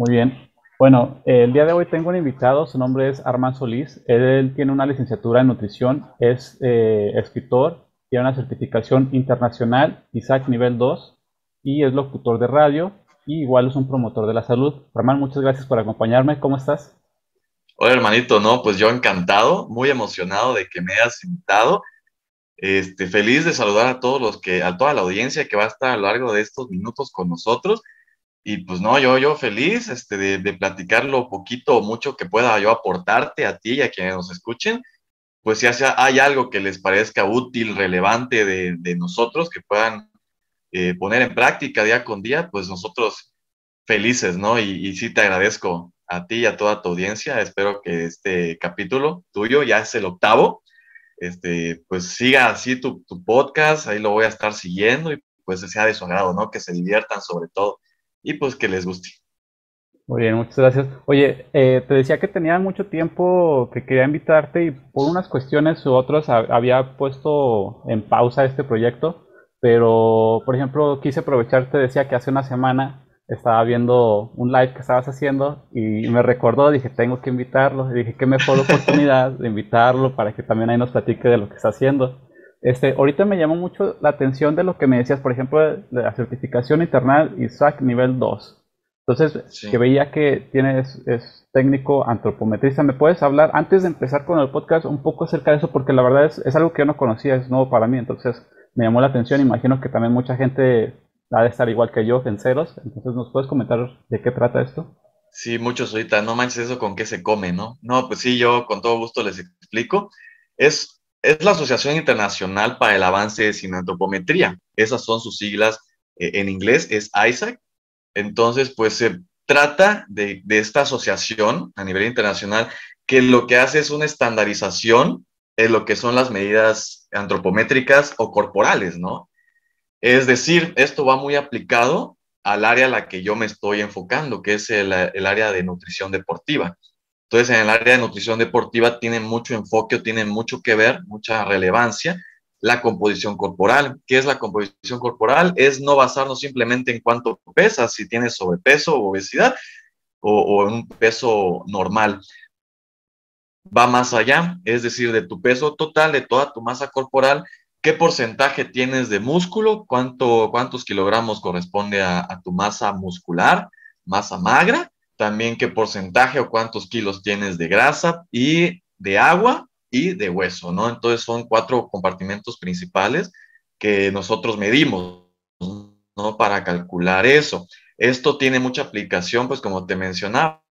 Muy bien. Bueno, el día de hoy tengo un invitado, su nombre es Armand Solís. Él tiene una licenciatura en nutrición, es eh, escritor, tiene una certificación internacional, ISAC nivel 2, y es locutor de radio, y igual es un promotor de la salud. Armand, muchas gracias por acompañarme. ¿Cómo estás? Hola hermanito, no, pues yo encantado, muy emocionado de que me hayas invitado. Este, feliz de saludar a todos los que, a toda la audiencia que va a estar a lo largo de estos minutos con nosotros. Y pues no, yo, yo feliz este, de, de platicar lo poquito o mucho que pueda yo aportarte a ti y a quienes nos escuchen. Pues si hay algo que les parezca útil, relevante de, de nosotros, que puedan eh, poner en práctica día con día, pues nosotros felices, ¿no? Y, y sí te agradezco a ti y a toda tu audiencia. Espero que este capítulo tuyo ya es el octavo. Este, pues siga así tu, tu podcast, ahí lo voy a estar siguiendo y pues sea de su agrado, ¿no? Que se diviertan sobre todo y pues que les guste. Muy bien, muchas gracias. Oye, eh, te decía que tenía mucho tiempo que quería invitarte y por unas cuestiones u otras había puesto en pausa este proyecto, pero por ejemplo quise aprovechar, te decía que hace una semana estaba viendo un live que estabas haciendo y me recordó, dije, tengo que invitarlo. Y dije, qué mejor oportunidad de invitarlo para que también ahí nos platique de lo que está haciendo. Este, ahorita me llamó mucho la atención de lo que me decías, por ejemplo, de la certificación internal ISAC nivel 2. Entonces, que veía que tienes es técnico antropometrista. ¿Me puedes hablar, antes de empezar con el podcast, un poco acerca de eso? Porque la verdad es, es algo que yo no conocía, es nuevo para mí. Entonces, me llamó la atención. Imagino que también mucha gente ha de estar igual que yo en ceros. Entonces, ¿nos puedes comentar de qué trata esto? Sí, muchos ahorita, no manches eso con qué se come, ¿no? No, pues sí, yo con todo gusto les explico. Es, es la Asociación Internacional para el Avance de Antropometría. Esas son sus siglas eh, en inglés, es ISAC. Entonces, pues se trata de, esta asociación a nivel internacional que lo que hace es una estandarización en lo que son las medidas antropométricas o corporales, ¿no? Es decir, esto va muy aplicado al área a la que yo me estoy enfocando, que es el, área de nutrición deportiva. Entonces, en el área de nutrición deportiva tiene mucho enfoque, tiene mucho que ver, mucha relevancia la composición corporal. ¿Qué es la composición corporal? Es no basarnos simplemente en cuánto pesas, si tienes sobrepeso o obesidad o, o un peso normal. Va más allá, es decir, de tu peso total, de toda tu masa corporal, qué porcentaje tienes de músculo, cuánto, cuántos kilogramos corresponde a, tu masa muscular, masa magra, también qué porcentaje o cuántos kilos tienes de grasa y de agua y de hueso, ¿no? Entonces son cuatro compartimentos principales que nosotros medimos, ¿no? Para calcular eso. Esto tiene mucha aplicación, pues como te mencionaba,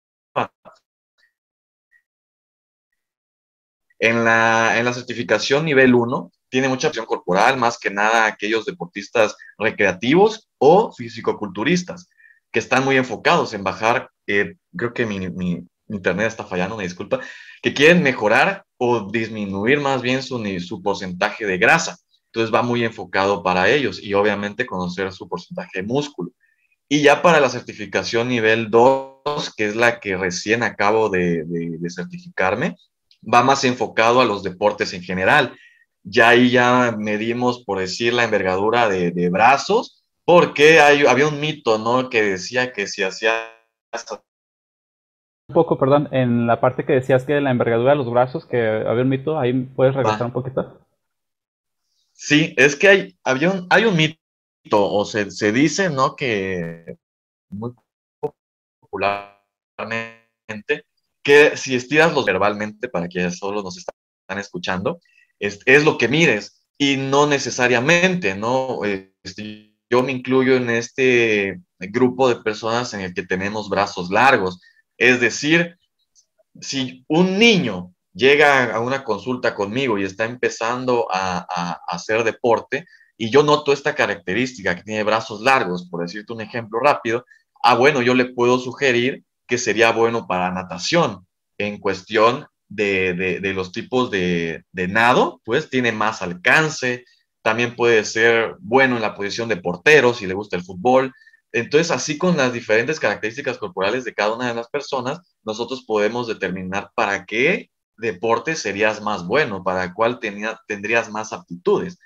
En la, en la certificación nivel 1 tiene mucha acción corporal, más que nada aquellos deportistas recreativos o fisicoculturistas, que están muy enfocados en bajar, eh, creo que mi, internet está fallando, me disculpa, que quieren mejorar o disminuir más bien su, su porcentaje de grasa. Entonces va muy enfocado para ellos y obviamente conocer su porcentaje de músculo. Y ya para la certificación nivel 2, que es la que recién acabo de, certificarme, va más enfocado a los deportes en general. Ya ahí ya medimos, por decir, la envergadura de brazos, porque hay, había un mito, ¿no? Que decía que si hacía... Un poco, perdón, en la parte que decías que la envergadura de los brazos, que había un mito, ahí puedes regresar ah. un poquito. Sí, es que hay, había un, hay un mito, o se, se dice, ¿no? Que muy popularmente, que si estiras los verbalmente, para que solo nos están escuchando, es, es lo que mires y no necesariamente, ¿no? Este, yo me incluyo en este grupo de personas en el que tenemos brazos largos. Es decir, si un niño llega a una consulta conmigo y está empezando a, hacer deporte y yo noto esta característica que tiene brazos largos, por decirte un ejemplo rápido, ah, bueno, yo le puedo sugerir que sería bueno para natación. En cuestión de, los tipos de, nado, pues tiene más alcance, también puede ser bueno en la posición de portero si le gusta el fútbol. Entonces, así con las diferentes características corporales de cada una de las personas, nosotros podemos determinar para qué deporte serías más bueno, para cuál tenía, tendrías más aptitudes.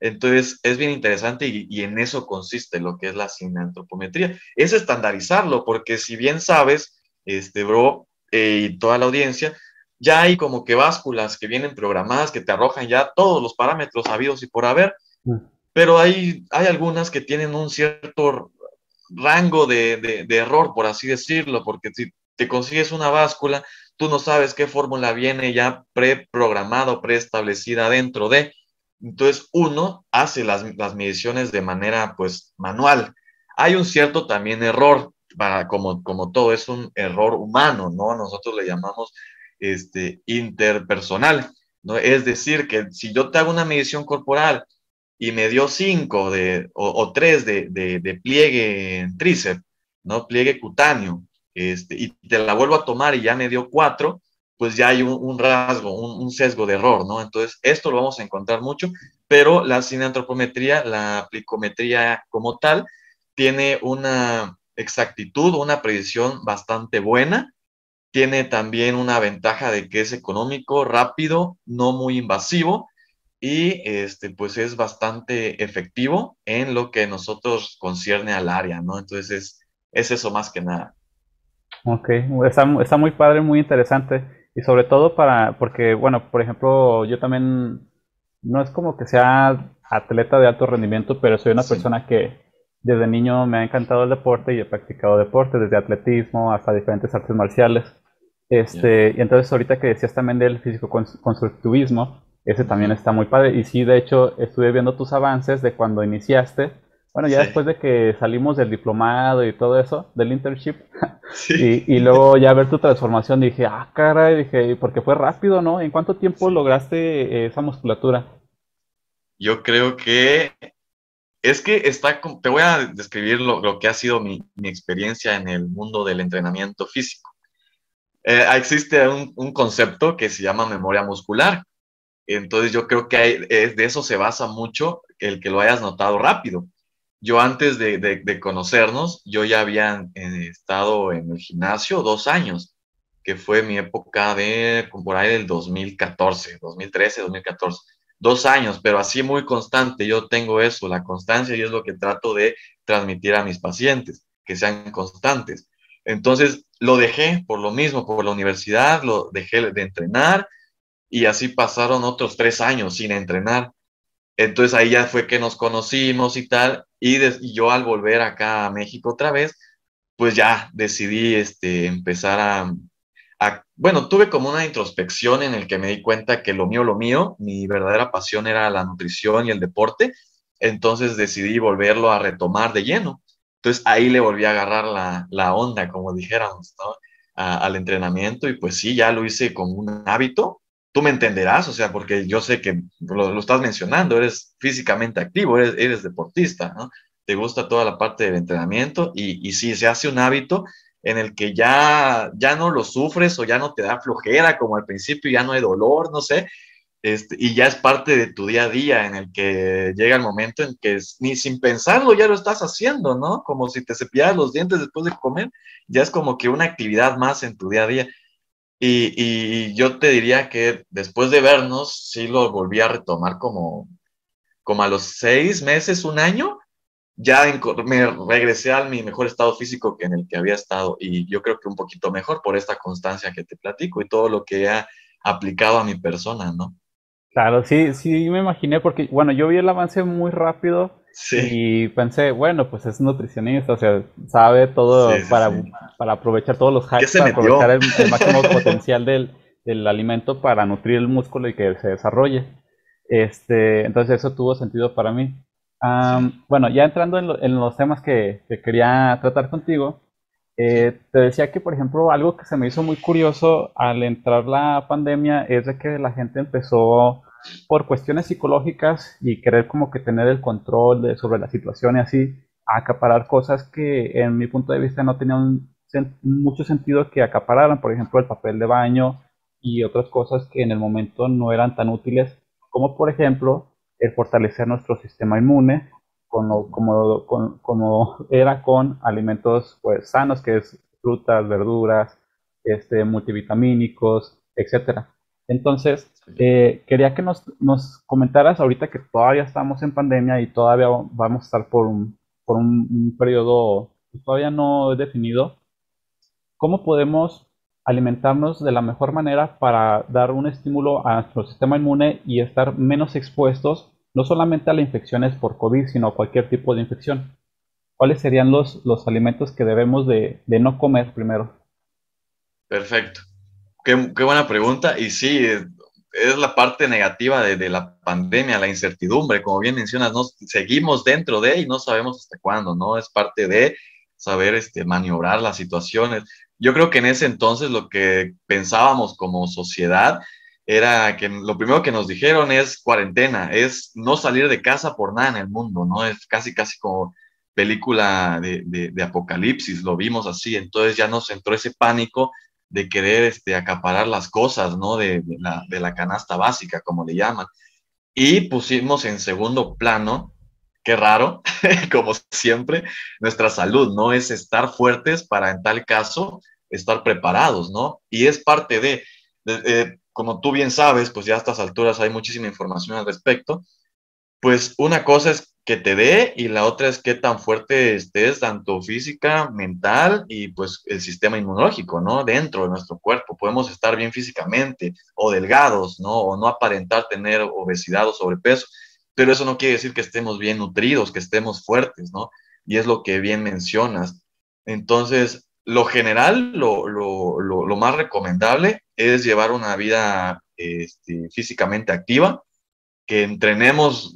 Entonces, es bien interesante y, en eso consiste lo que es la cineantropometría. Es estandarizarlo, porque si bien sabes, este, bro, eh, y toda la audiencia, ya hay como que básculas que vienen programadas, que te arrojan ya todos los parámetros habidos y por haber, mm. pero hay, hay algunas que tienen un cierto rango de, de error, por así decirlo, porque si te consigues una báscula, tú no sabes qué fórmula viene ya preprogramada o preestablecida dentro de, entonces, uno hace las, mediciones de manera, pues, manual. Hay un cierto también error, para, como, como todo es un error humano, ¿no? Nosotros le llamamos este, interpersonal, ¿no? Es decir, que si yo te hago una medición corporal y me dio cinco de, o, tres de, de, pliegue en tríceps, ¿no? Pliegue cutáneo, este, y te la vuelvo a tomar y ya me dio cuatro, pues ya hay un, rasgo, un, sesgo de error, ¿no? Entonces, esto lo vamos a encontrar mucho, pero la cineantropometría, la aplicometría como tal, tiene una exactitud, una predicción bastante buena, tiene también una ventaja de que es económico, rápido, no muy invasivo y este, pues es bastante efectivo en lo que nosotros concierne al área, ¿no? Entonces es, es eso más que nada. Ok, está, está muy padre, muy interesante. Y sobre todo para, porque, bueno, por ejemplo, yo también, no es como que sea atleta de alto rendimiento, pero soy una persona que desde niño me ha encantado el deporte y he practicado deporte, desde atletismo hasta diferentes artes marciales. Este, Y entonces ahorita que decías también del físico constructivismo, ese también está muy padre. Y sí, de hecho, estuve viendo tus avances de cuando iniciaste bueno, ya después de que salimos del diplomado y todo eso, del internship, y, luego ya ver tu transformación, dije, ah, caray, dije, porque fue rápido, ¿no? ¿En cuánto tiempo lograste esa musculatura? Yo creo que es que está, te voy a describir lo, que ha sido mi, experiencia en el mundo del entrenamiento físico. Eh, existe un, concepto que se llama memoria muscular. Entonces yo creo que de eso se basa mucho el que lo hayas notado rápido yo antes de, conocernos, yo ya había eh, estado en el gimnasio dos años, que fue mi época de, por ahí del 2014, 2013, 2014. Dos años, pero así muy constante. Yo tengo eso, la constancia, y es lo que trato de transmitir a mis pacientes, que sean constantes. Entonces, lo dejé por lo mismo, por la universidad, lo dejé de entrenar y así pasaron otros tres años sin entrenar. Entonces ahí ya fue que nos conocimos y tal, y, yo al volver acá a México otra vez, pues ya decidí este, empezar a, bueno, tuve como una introspección en el que me di cuenta que lo mío, lo mío, mi verdadera pasión era la nutrición y el deporte, entonces decidí volverlo a retomar de lleno. Entonces ahí le volví a agarrar la, la onda, como dijéramos, ¿no? al entrenamiento y pues sí, ya lo hice como un hábito tú me entenderás, o sea, porque yo sé que lo, estás mencionando, eres físicamente activo, eres, eres, deportista, ¿no? Te gusta toda la parte del entrenamiento y, y sí, se hace un hábito en el que ya, ya no lo sufres o ya no te da flojera como al principio, ya no hay dolor, no sé, este, y ya es parte de tu día a día en el que llega el momento en que ni sin pensarlo ya lo estás haciendo, ¿no? Como si te cepillaras los dientes después de comer, ya es como que una actividad más en tu día a día. Y, yo te diría que después de vernos, sí lo volví a retomar como, como a los seis meses, un año, ya me regresé a mi mejor estado físico que en el que había estado y yo creo que un poquito mejor por esta constancia que te platico y todo lo que he aplicado a mi persona, ¿no? Claro, sí, sí me imaginé porque, bueno, yo vi el avance muy rápido y pensé, bueno, pues es nutricionista, o sea, sabe todo para, para, aprovechar todos los hacks, para aprovechar el, máximo potencial del, del, alimento para nutrir el músculo y que se desarrolle. Este, entonces eso tuvo sentido para mí. Bueno, ya entrando en, en los temas que, que, quería tratar contigo, eh, te decía que, por ejemplo, algo que se me hizo muy curioso al entrar la pandemia es de que la gente empezó por cuestiones psicológicas y querer como que tener el control de, sobre la situación y así, acaparar cosas que en mi punto de vista no tenían mucho sentido que acapararan, por ejemplo, el papel de baño y otras cosas que en el momento no eran tan útiles, como por ejemplo el fortalecer nuestro sistema inmune, como, era con alimentos pues, sanos, que es frutas, verduras, este, multivitamínicos, etcétera. Entonces, eh, quería que nos, nos, comentaras ahorita que todavía estamos en pandemia y todavía vamos a estar por un, por un, periodo todavía no definido, ¿cómo podemos alimentarnos de la mejor manera para dar un estímulo a nuestro sistema inmune y estar menos expuestos no solamente a las infecciones por COVID, sino a cualquier tipo de infección? ¿Cuáles serían los, los alimentos que debemos de, de no comer primero? Perfecto. Qué, qué, buena pregunta. Y sí, es la parte negativa de, de, la pandemia, la incertidumbre, como bien mencionas, ¿no? seguimos dentro de y no sabemos hasta cuándo, ¿no? Es parte de saber este, maniobrar las situaciones. Yo creo que en ese entonces lo que pensábamos como sociedad era que lo primero que nos dijeron es cuarentena, es no salir de casa por nada en el mundo, ¿no? Es casi, casi como película de, de, de apocalipsis, lo vimos así, entonces ya nos entró ese pánico de querer este, acaparar las cosas, ¿no? De, la, de la canasta básica, como le llaman. Y pusimos en segundo plano, qué raro, como siempre, nuestra salud, ¿no? Es estar fuertes para en tal caso estar preparados, ¿no? Y es parte de, de como tú bien sabes, pues ya a estas alturas hay muchísima información al respecto, pues una cosa es que te dé y la otra es qué tan fuerte estés, tanto física, mental y pues el sistema inmunológico, ¿no? Dentro de nuestro cuerpo. Podemos estar bien físicamente o delgados, ¿no? O no aparentar tener obesidad o sobrepeso, pero eso no quiere decir que estemos bien nutridos, que estemos fuertes, ¿no? Y es lo que bien mencionas. Entonces, lo general, lo, lo, lo, más recomendable es llevar una vida este, físicamente activa, que entrenemos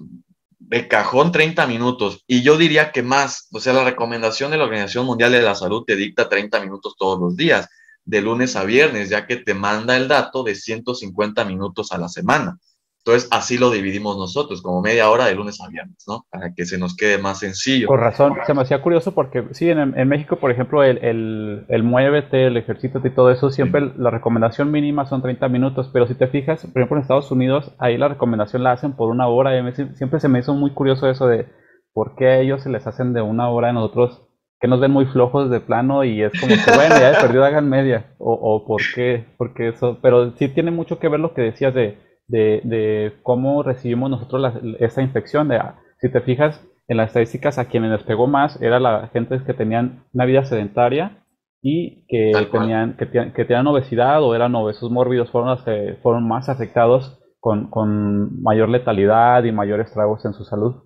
de cajón 30 minutos. Y yo diría que más, o sea, la recomendación de la Organización Mundial de la Salud te dicta 30 minutos todos los días, de lunes a viernes, ya que te manda el dato de 150 minutos a la semana. Entonces, así lo dividimos nosotros, como media hora de lunes a viernes, ¿no? Para que se nos quede más sencillo. Por razón, se me hacía curioso porque, sí, en, en México, por ejemplo, el, el, el, muévete, el ejercicio y todo eso, siempre la recomendación mínima son 30 minutos, pero si te fijas, por ejemplo, en Estados Unidos, ahí la recomendación la hacen por una hora, y siempre se me hizo muy curioso eso de por qué a ellos se les hacen de una hora y nosotros que nos ven muy flojos de plano y es como que, bueno, ya de perdido hagan media, o, o por qué, porque eso, pero sí tiene mucho que ver lo que decías de de, de cómo recibimos nosotros la, esta infección. De, si te fijas en las estadísticas, a quienes les pegó más era la gente que tenían una vida sedentaria y que tenían, que, que, tenían obesidad o eran obesos mórbidos, fueron los que fueron más afectados con, con mayor letalidad y mayores estragos en su salud.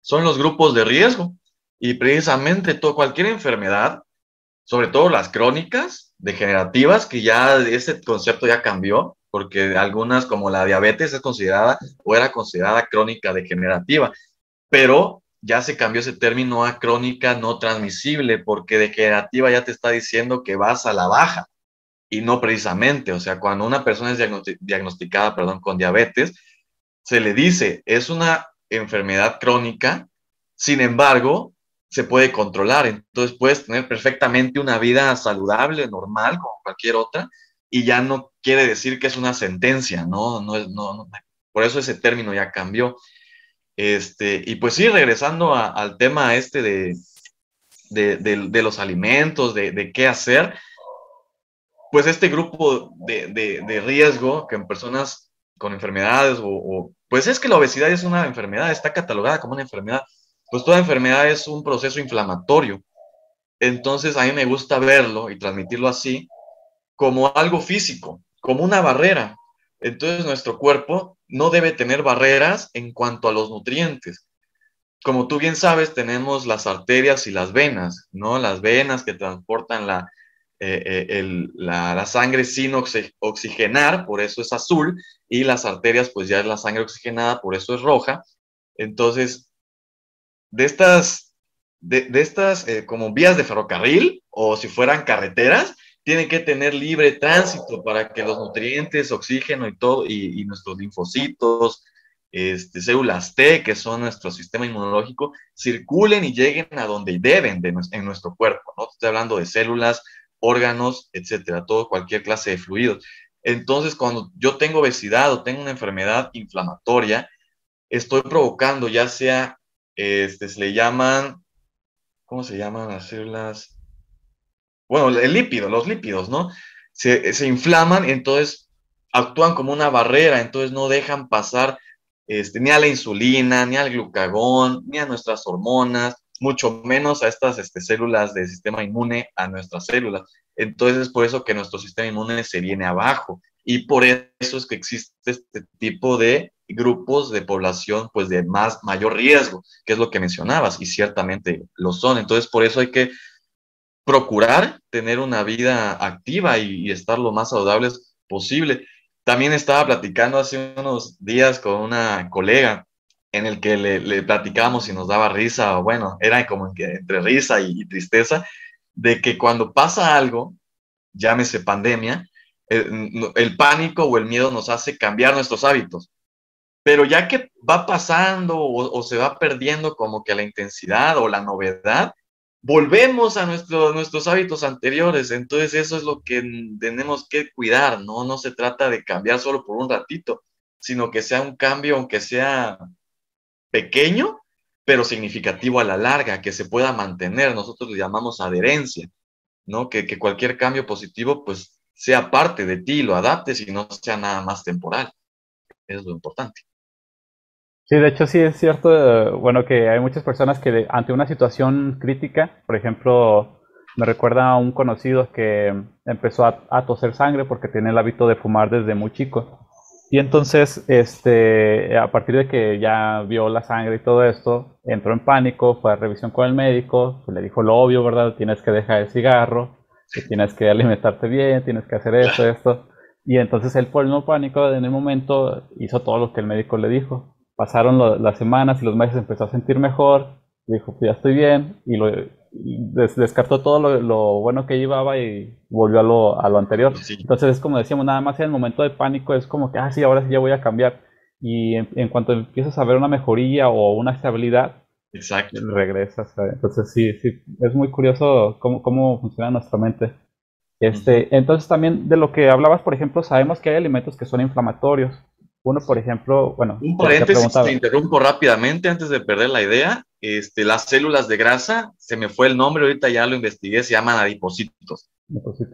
Son los grupos de riesgo y precisamente todo, cualquier enfermedad, sobre todo las crónicas, degenerativas, que ya ese concepto ya cambió, porque algunas como la diabetes es considerada o era considerada crónica degenerativa, pero ya se cambió ese término a crónica no transmisible, porque degenerativa ya te está diciendo que vas a la baja y no precisamente, o sea, cuando una persona es diagnosticada, perdón, con diabetes, se le dice, es una enfermedad crónica, sin embargo, se puede controlar, entonces puedes tener perfectamente una vida saludable, normal, como cualquier otra, y ya no quiere decir que es una sentencia, ¿no? no, no, no por eso ese término ya cambió. Este, y pues sí, regresando al tema este de, de, de, los alimentos, de, qué hacer, pues este grupo de, riesgo que en personas con enfermedades o, pues es que la obesidad es una enfermedad, está catalogada como una enfermedad, pues toda enfermedad es un proceso inflamatorio. Entonces a mí me gusta verlo y transmitirlo así, como algo físico, como una barrera. Entonces nuestro cuerpo no debe tener barreras en cuanto a los nutrientes. Como tú bien sabes, tenemos las arterias y las venas, ¿no? Las venas que transportan la, eh, eh, la, sangre sin oxigenar, por eso es azul, y las arterias, pues ya es la sangre oxigenada, por eso es roja. Entonces, de estas, de, estas eh, como vías de ferrocarril, o si fueran carreteras, tienen que tener libre tránsito para que los nutrientes, oxígeno y todo, y, nuestros linfocitos, este, células T, que son nuestro sistema inmunológico, circulen y lleguen a donde deben de, en nuestro cuerpo. ¿no? Estoy hablando de células, órganos, etcétera, todo, cualquier clase de fluidos. Entonces, cuando yo tengo obesidad o tengo una enfermedad inflamatoria, estoy provocando ya sea, este, se le llaman, ¿cómo se llaman las células? Bueno, el lípido, los lípidos, ¿no? Se, se inflaman, entonces actúan como una barrera, entonces no dejan pasar este, ni a la insulina, ni al glucagón, ni a nuestras hormonas, mucho menos a estas este, células del sistema inmune, a nuestras células. Entonces es por eso que nuestro sistema inmune se viene abajo y por eso es que existe este tipo de grupos de población pues de más mayor riesgo, que es lo que mencionabas y ciertamente lo son. Entonces por eso hay que procurar tener una vida activa y, estar lo más saludables posible. También estaba platicando hace unos días con una colega en el que le, le platicábamos y nos daba risa, o bueno, era como entre risa y, tristeza, de que cuando pasa algo, llámese pandemia, el, pánico o el miedo nos hace cambiar nuestros hábitos. Pero ya que va pasando o, se va perdiendo como que la intensidad o la novedad, volvemos a nuestros hábitos anteriores. Entonces eso es lo que tenemos que cuidar, ¿no? No se trata de cambiar solo por un ratito, sino que sea un cambio, aunque sea pequeño, pero significativo a la larga, que se pueda mantener. Nosotros le llamamos adherencia, ¿no? Que, que cualquier cambio positivo, pues, sea parte de ti, lo adaptes y no sea nada más temporal. Es lo importante. Sí, de hecho sí es cierto, bueno, que hay muchas personas que ante una situación crítica, por ejemplo, me recuerda a un conocido que empezó a, toser sangre porque tiene el hábito de fumar desde muy chico. Y entonces, este, a partir de que ya vio la sangre y todo esto, entró en pánico, fue a revisión con el médico, pues le dijo lo obvio, ¿verdad? Tienes que dejar el cigarro, tienes que alimentarte bien, tienes que hacer esto, esto. Y entonces él por el mismo pánico en el momento hizo todo lo que el médico le dijo. Pasaron las semanas y los meses empezó a sentir mejor, dijo, pues ya estoy bien, y lo, descartó todo lo, bueno que llevaba y volvió a lo, a lo anterior. Entonces es como decíamos, nada más en el momento de pánico es como que, ah, sí, ahora sí ya voy a cambiar. Y en, cuanto empiezas a ver una mejoría o una estabilidad, Exacto. regresas. Entonces sí, sí, es muy curioso cómo, cómo funciona nuestra mente. Este, Entonces también de lo que hablabas, por ejemplo, sabemos que hay alimentos que son inflamatorios. Uno, por ejemplo, bueno. Un paréntesis, te interrumpo rápidamente antes de perder la idea. Este, las células de grasa, se me fue el nombre, ahorita ya lo investigué, se llaman adipocitos.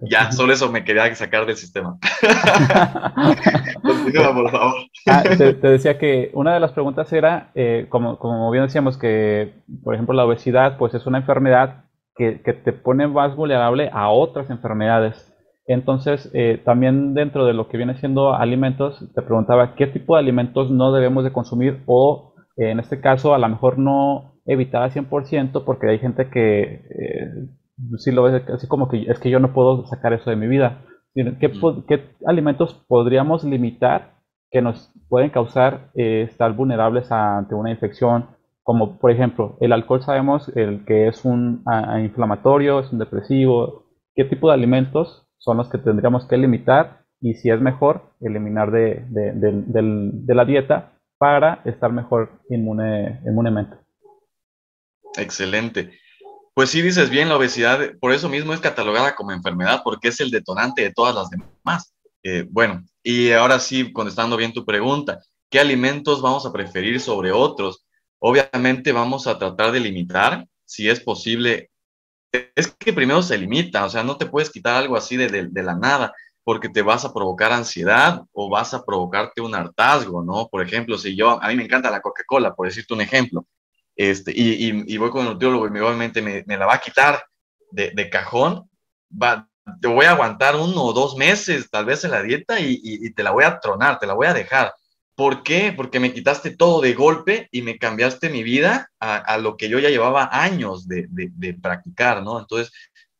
Ya, solo eso me quería sacar del sistema. Continúa, por favor. Ah, te, decía que una de las preguntas era, eh, como, como bien decíamos, que, por ejemplo, la obesidad, pues es una enfermedad que, que te pone más vulnerable a otras enfermedades. Entonces, eh, también dentro de lo que viene siendo alimentos, te preguntaba qué tipo de alimentos no debemos de consumir o, eh, en este caso, a lo mejor no evitar al 100% porque hay gente que eh, sí lo ve así como que es que yo no puedo sacar eso de mi vida. ¿Qué, mm. qué alimentos podríamos limitar que nos pueden causar estar vulnerables ante una infección? Como por ejemplo, el alcohol sabemos el que es un inflamatorio, es un depresivo. ¿Qué tipo de alimentos son los que tendríamos que limitar y si es mejor, eliminar de, de, la dieta para estar mejor inmune, inmunemente. Excelente. Pues sí dices bien, la obesidad, por eso mismo es catalogada como enfermedad, porque es el detonante de todas las demás. Eh, bueno, y ahora sí, contestando bien tu pregunta, ¿qué alimentos vamos a preferir sobre otros? Obviamente vamos a tratar de limitar, si es posible, es que primero se limita, o sea, no te puedes quitar algo así de, la nada, porque te vas a provocar ansiedad o vas a provocarte un hartazgo, ¿no? Por ejemplo, si yo, a mí me encanta la Coca-Cola, por decirte un ejemplo, este, y, voy con el nutriólogo y obviamente me, la va a quitar de, cajón, va, te voy a aguantar uno o dos meses tal vez en la dieta y, y te la voy a tronar, te la voy a dejar. ¿Por qué? Porque me quitaste todo de golpe y me cambiaste mi vida a, lo que yo ya llevaba años de, practicar, ¿no? Entonces,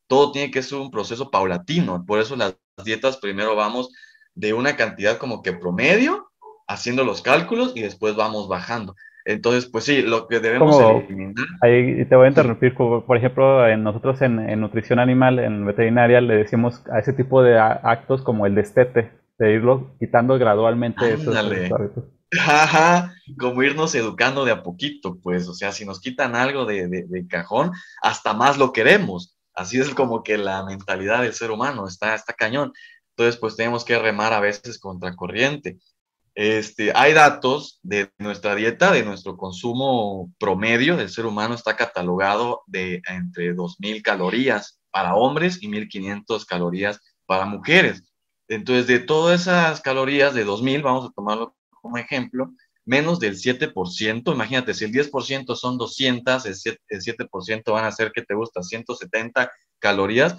todo tiene que ser un proceso paulatino. Por eso las dietas primero vamos de una cantidad como que promedio, haciendo los cálculos y después vamos bajando. Entonces, pues sí, lo que debemos eliminar. Ahí te voy a interrumpir. Por ejemplo, en nosotros en, en, nutrición animal, en veterinaria, le decimos a ese tipo de actos como el destete de irlo quitando gradualmente esos, Ajá, como irnos educando de a poquito, pues, o sea, si nos quitan algo de, de, cajón, hasta más lo queremos. Así es como que la mentalidad del ser humano está, está cañón. Entonces, pues tenemos que remar a veces contra corriente. Este, hay datos de nuestra dieta, de nuestro consumo promedio del ser humano, está catalogado de entre 2.000 calorías para hombres y 1.500 calorías para mujeres. Entonces, de todas esas calorías de 2000, vamos a tomarlo como ejemplo, menos del 7%, imagínate, si el 10% son 200, el 7%, van a ser, ¿qué te gusta? 170 calorías,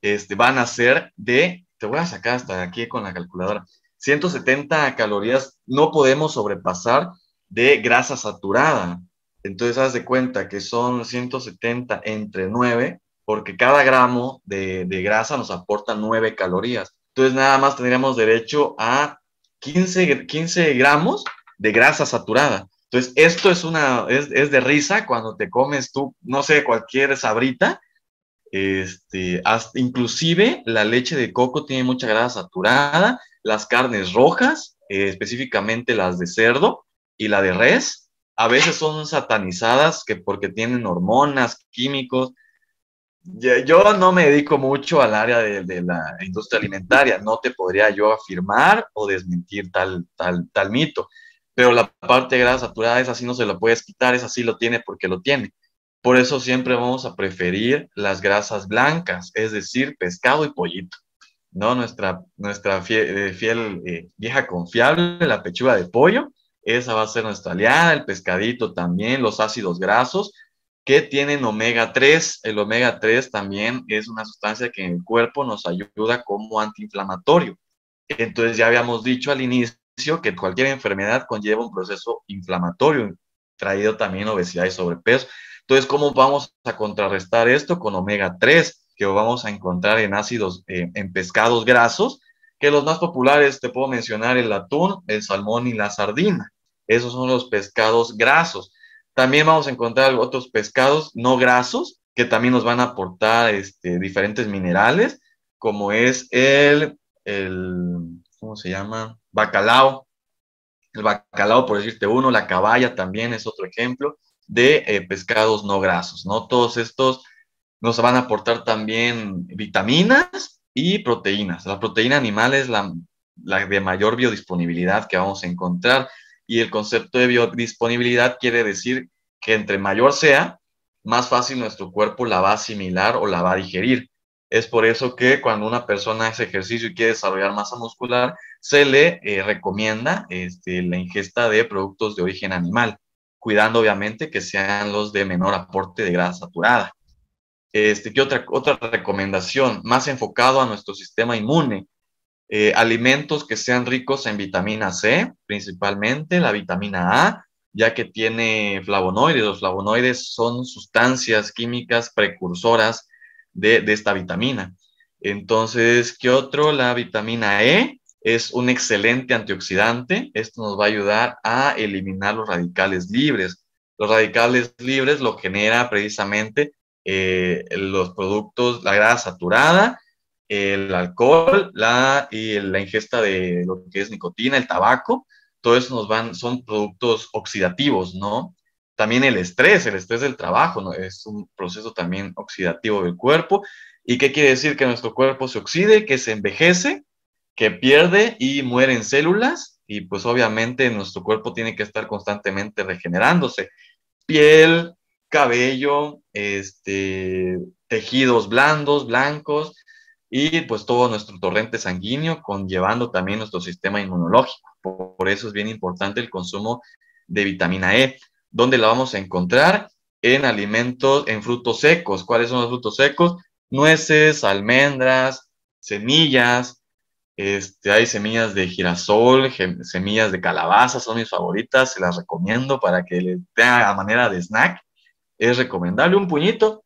este, van a ser de, te voy a sacar hasta aquí con la calculadora, 170 calorías no podemos sobrepasar de grasa saturada. Entonces, haz de cuenta que son 170 entre 9, porque cada gramo de, de grasa nos aporta 9 calorías. Entonces, nada más tendríamos derecho a 15, 15 gramos de grasa saturada. Entonces, esto es, una, es, es, de risa cuando te comes tú, no sé, cualquier sabrita. Este, inclusive la leche de coco tiene mucha grasa saturada, las carnes rojas, eh, específicamente las de cerdo y la de res, a veces son satanizadas que porque tienen hormonas, químicos. Yo no me dedico mucho al área de, la industria alimentaria, no te podría yo afirmar o desmentir tal, tal, tal mito pero la parte de grasa saturada es así, no se lo puedes quitar, es así lo tiene porque lo tiene. Por eso siempre vamos a preferir las grasas blancas, es decir, pescado y pollito. ¿no? Nuestra, nuestra fiel, eh, fiel eh, vieja confiable, la pechuga de pollo, esa va a ser nuestra aliada, el pescadito también, los ácidos grasos, que tienen omega 3. El omega 3 también es una sustancia que en el cuerpo nos ayuda como antiinflamatorio. Entonces ya habíamos dicho al inicio que cualquier enfermedad conlleva un proceso inflamatorio, traído también obesidad y sobrepeso. Entonces, ¿cómo vamos a contrarrestar esto? Con omega 3, que vamos a encontrar en ácidos, eh, en pescados grasos, que los más populares, te puedo mencionar el atún, el salmón y la sardina. Esos son los pescados grasos. También vamos a encontrar otros pescados no grasos, que también nos van a aportar este, diferentes minerales, como es el, el, ¿cómo se llama? bacalao, el bacalao, por decirte uno, la caballa también es otro ejemplo de eh, pescados no grasos, ¿no? Todos estos nos van a aportar también vitaminas y proteínas. La proteína animal es la, la de mayor biodisponibilidad que vamos a encontrar y el concepto de biodisponibilidad quiere decir que entre mayor sea, más fácil nuestro cuerpo la va a asimilar o la va a digerir. Es por eso que cuando una persona hace ejercicio y quiere desarrollar masa muscular, se le eh, recomienda este, la ingesta de productos de origen animal, cuidando obviamente que sean los de menor aporte de grasa saturada. Este, ¿Qué otra, otra recomendación? Más enfocado a nuestro sistema inmune. Eh, alimentos que sean ricos en vitamina C, principalmente la vitamina A, ya que tiene flavonoides. Los flavonoides son sustancias químicas precursoras de, esta vitamina. Entonces, ¿qué otro? La vitamina E es un excelente antioxidante. Esto nos va a ayudar a eliminar los radicales libres. Los radicales libres lo genera precisamente eh, los productos, la grasa saturada, el alcohol la, y la ingesta de lo que es nicotina, el tabaco. Todo eso nos van, son productos oxidativos, ¿no? También el estrés, el estrés del trabajo, ¿no? es un proceso también oxidativo del cuerpo. ¿Y qué quiere decir? Que nuestro cuerpo se oxide, que se envejece, que pierde y mueren células y pues obviamente nuestro cuerpo tiene que estar constantemente regenerándose. Piel, cabello, este, tejidos blandos, blancos y pues todo nuestro torrente sanguíneo conllevando también nuestro sistema inmunológico. Por, eso es bien importante el consumo de vitamina E. ¿Dónde la vamos a encontrar? En alimentos, en frutos secos. ¿Cuáles son los frutos secos? Nueces, almendras, semillas. Este, hay semillas de girasol, semillas de calabaza, son mis favoritas, se las recomiendo para que le tenga a manera de snack. Es recomendable un puñito,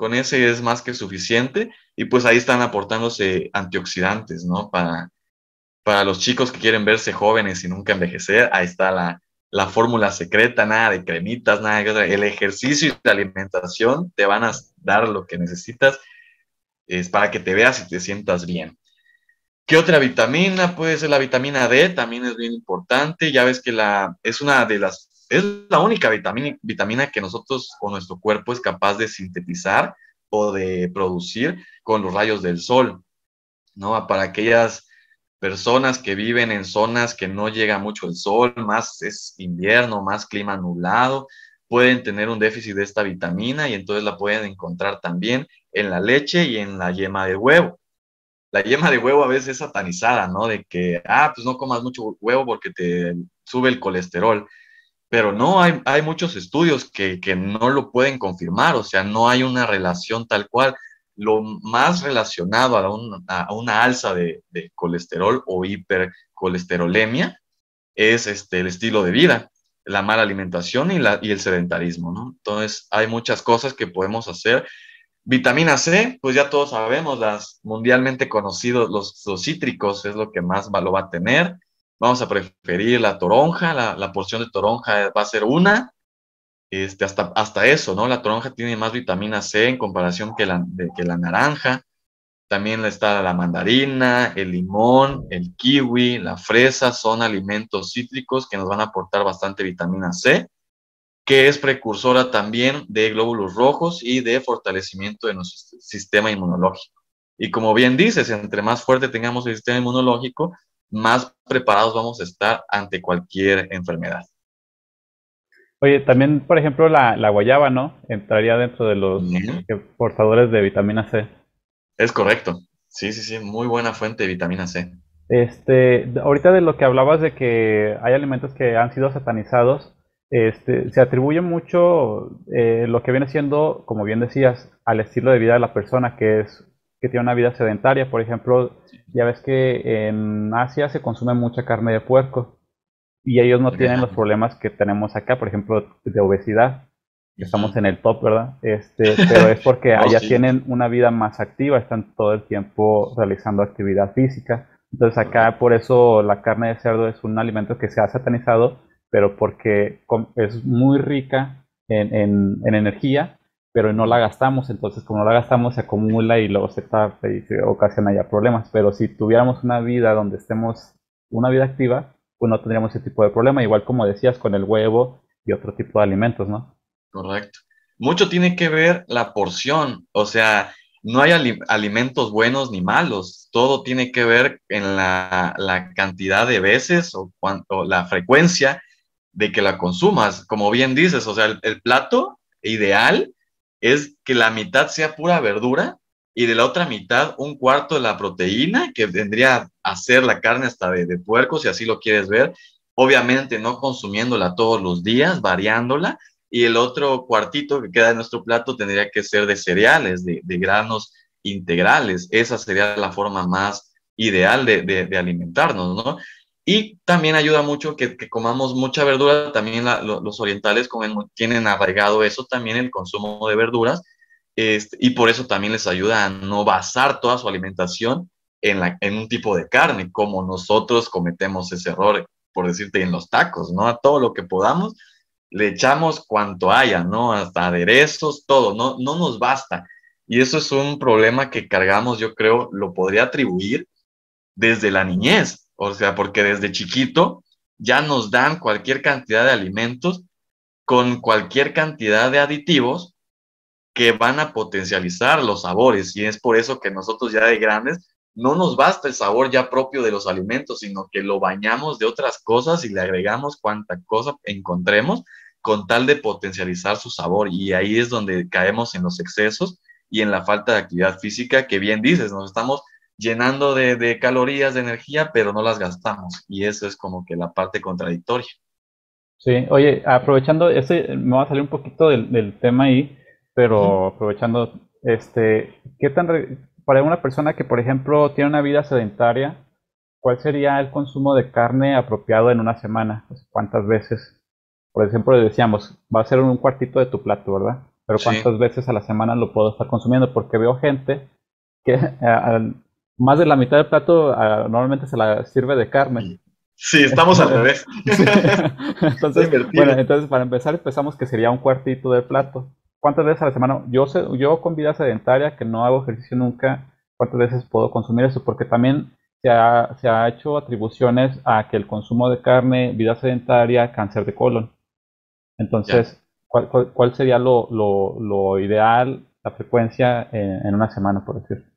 con ese es más que suficiente. Y pues ahí están aportándose antioxidantes, ¿no? Para, para los chicos que quieren verse jóvenes y nunca envejecer, ahí está la, la fórmula secreta, nada de cremitas, nada de El ejercicio y la alimentación te van a dar lo que necesitas es para que te veas y te sientas bien. ¿Qué otra vitamina? Puede ser la vitamina D, también es bien importante. Ya ves que la, es una de las, es la única vitamina, vitamina que nosotros o nuestro cuerpo es capaz de sintetizar o de producir con los rayos del sol, ¿no? Para aquellas personas que viven en zonas que no llega mucho el sol, más es invierno, más clima nublado, pueden tener un déficit de esta vitamina y entonces la pueden encontrar también en la leche y en la yema de huevo. la yema de huevo a veces es satanizada, ¿no? De que, ah, pues no comas mucho huevo porque te sube el colesterol. Pero no, hay, hay muchos estudios que, que no lo pueden confirmar, o sea, no hay una relación tal cual. Lo más relacionado a, a una alza de, de, colesterol o hipercolesterolemia es este, el estilo de vida, la mala alimentación y, la, y el sedentarismo, ¿no? Entonces, hay muchas cosas que podemos hacer Vitamina C, pues ya todos sabemos, las mundialmente conocidos, los, cítricos es lo que más lo va a tener. Vamos a preferir la toronja, la, porción de toronja va a ser una, este, hasta, hasta eso, ¿no? La toronja tiene más vitamina C en comparación que la, que la naranja. También está la mandarina, el limón, el kiwi, la fresa, son alimentos cítricos que nos van a aportar bastante vitamina C que es precursora también de glóbulos rojos y de fortalecimiento de nuestro sistema inmunológico. Y como bien dices, entre más fuerte tengamos el sistema inmunológico, más preparados vamos a estar ante cualquier enfermedad. Oye, también, por ejemplo, la, guayaba, ¿no? Entraría dentro de los portadores de vitamina C. Es correcto. Sí, sí, sí, muy buena fuente de vitamina C. Este, ahorita de lo que hablabas de que hay alimentos que han sido satanizados, este, se atribuye mucho eh, lo que viene siendo, como bien decías, al estilo de vida de la persona, que es que tiene una vida sedentaria. Por ejemplo, ya ves que en Asia se consume mucha carne de puerco y ellos no tienen los problemas que tenemos acá, por ejemplo, de obesidad. Estamos en el top, ¿verdad? Este, pero es porque oh, allá tienen una vida más activa, están todo el tiempo realizando actividad física. Entonces acá por eso la carne de cerdo es un alimento que se ha satanizado pero porque es muy rica en, energía, pero no la gastamos, entonces como no la gastamos se acumula y luego se tarda y ocasiona ya problemas, pero si tuviéramos una vida donde estemos, una vida activa, pues no tendríamos ese tipo de problema, igual como decías con el huevo y otro tipo de alimentos, ¿no? Correcto. Mucho tiene que ver la porción, o sea, no hay alimentos buenos ni malos, todo tiene que ver en la, cantidad de veces o, cuánto, la frecuencia de que la consumas. Como bien dices, o sea, el, plato ideal es que la mitad sea pura verdura y de la otra mitad un cuarto de la proteína, que vendría a ser la carne hasta de, puerco, si así lo quieres ver. Obviamente no consumiéndola todos los días, variándola. Y el otro cuartito que queda en nuestro plato tendría que ser de cereales, de, granos integrales. Esa sería la forma más ideal de, de alimentarnos, ¿no? Y también ayuda mucho que, comamos mucha verdura, también los orientales tienen arraigado eso también, el consumo de verduras, este, y por eso también les ayuda a no basar toda su alimentación en, en un tipo de carne, como nosotros cometemos ese error, por decirte, en los tacos, ¿no? A todo lo que podamos, le echamos cuanto haya, ¿no? Hasta aderezos, todo, no, no nos basta. Y eso es un problema que cargamos, yo creo, lo podría atribuir desde la niñez o sea, porque desde chiquito ya nos dan cualquier cantidad de alimentos con cualquier cantidad de aditivos que van a potencializar los sabores. Y es por eso que nosotros ya de grandes no nos basta el sabor ya propio de los alimentos, sino que lo bañamos de otras cosas y le agregamos cuanta cosa encontremos con tal de potencializar su sabor. Y ahí es donde caemos en los excesos y en la falta de actividad física que bien dices, nos estamos llenando de, calorías, de energía, pero no las gastamos. Y eso es como que la parte contradictoria. Sí, oye, aprovechando, ese, me va a salir un poquito del, tema ahí, pero aprovechando, este, ¿qué tan, para una persona que, por ejemplo, tiene una vida sedentaria, ¿cuál sería el consumo de carne apropiado en una semana? Pues, ¿Cuántas veces? Por ejemplo, decíamos, va a ser un cuartito de tu plato, ¿verdad? Pero ¿cuántas veces a la semana lo puedo estar consumiendo? Porque veo gente que más de la mitad del plato ah, normalmente se la sirve de carne. Sí, estamos al revés. entonces, bueno, entonces para empezar empezamos que sería un cuartito de plato. ¿Cuántas veces a la semana? Yo, yo con vida sedentaria, que no hago ejercicio nunca, ¿cuántas veces puedo consumir eso? Porque también se ha, se ha hecho atribuciones a que el consumo de carne, vida sedentaria, cáncer de colon. Entonces, ¿cuál, cuál, sería lo, lo, lo, ideal, la frecuencia en, en una semana, por decir?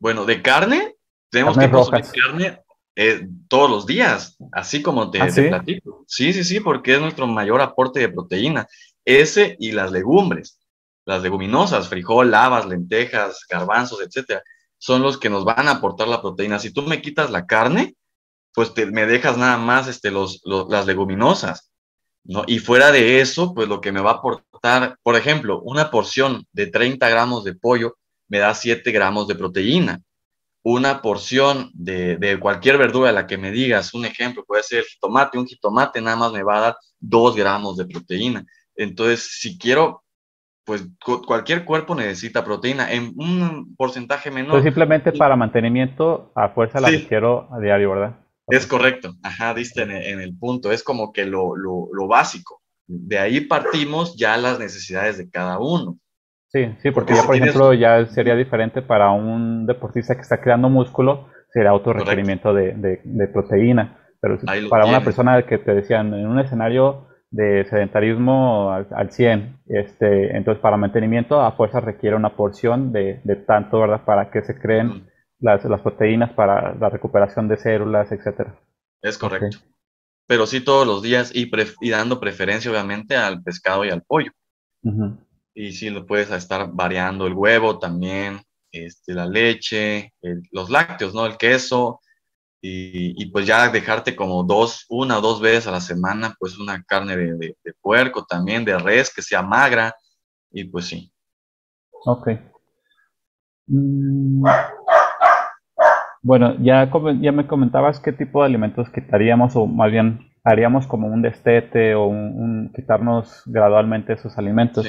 Bueno, de carne, tenemos que consumir carne eh, todos los días, así como te, ¿Ah, sí? platico. Sí, sí, sí, porque es nuestro mayor aporte de proteína. Ese y las legumbres, las leguminosas, frijol, lavas, lentejas, garbanzos, etcétera. son los que nos van a aportar la proteína. Si tú me quitas la carne, pues te, me dejas nada más este, los, las leguminosas, ¿no? Y fuera de eso, pues lo que me va a aportar, por ejemplo, una porción de 30 gramos de pollo me da 7 gramos de proteína. Una porción de, de cualquier verdura la que me digas, un ejemplo, puede ser jitomate, un jitomate nada más me va a dar 2 gramos de proteína. Entonces, si quiero pues cualquier cuerpo necesita proteína en un porcentaje menor. Pues simplemente para mantenimiento a fuerza la quiero a diario, ¿verdad? Es correcto, ajá, diste en el, punto, es como que lo, lo, básico. De ahí partimos ya las necesidades de cada uno. Sí, sí, porque, ya, por ejemplo, ya sería diferente para un deportista que está creando músculo, será otro requerimiento de, de, proteína. Pero para una persona que te decían, en un escenario de sedentarismo al, 100. Este, entonces, para mantenimiento, a fuerza requiere una porción de, de tanto, ¿verdad? Para que se creen las, las, proteínas para la recuperación de células, etcétera. Es correcto. Pero sí todos los días y, y, dando preferencia, obviamente, al pescado y al pollo. Y sí lo puedes estar variando el huevo también, este, la leche, los lácteos, ¿no? El queso, y, pues ya dejarte como dos, una o dos veces a la semana, pues una carne de, puerco también, de res, que sea magra, y pues sí. Ok. Mm. Bueno, ya, ya me comentabas qué tipo de alimentos quitaríamos, o más bien haríamos como un destete o un, quitarnos gradualmente esos alimentos.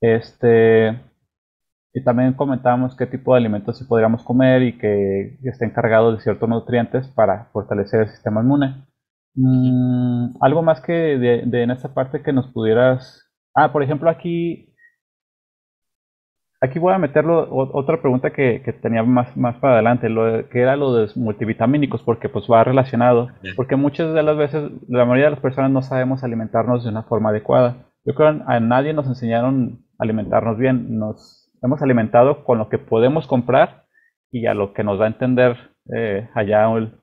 Este, y también comentábamos qué tipo de alimentos sí podríamos comer y que, estén cargados de ciertos nutrientes para fortalecer el sistema inmune. Mm, algo más que de, en esta parte que nos pudieras... Ah, por ejemplo, aquí... Aquí voy a meterlo otra pregunta que, tenía más, más para adelante, lo que era lo de multivitamínicos, porque pues va relacionado. Porque muchas de las veces, la mayoría de las personas no sabemos alimentarnos de una forma adecuada. Yo creo que a nadie nos enseñaron alimentarnos bien. Nos hemos alimentado con lo que podemos comprar y a lo que nos da a entender eh, allá un,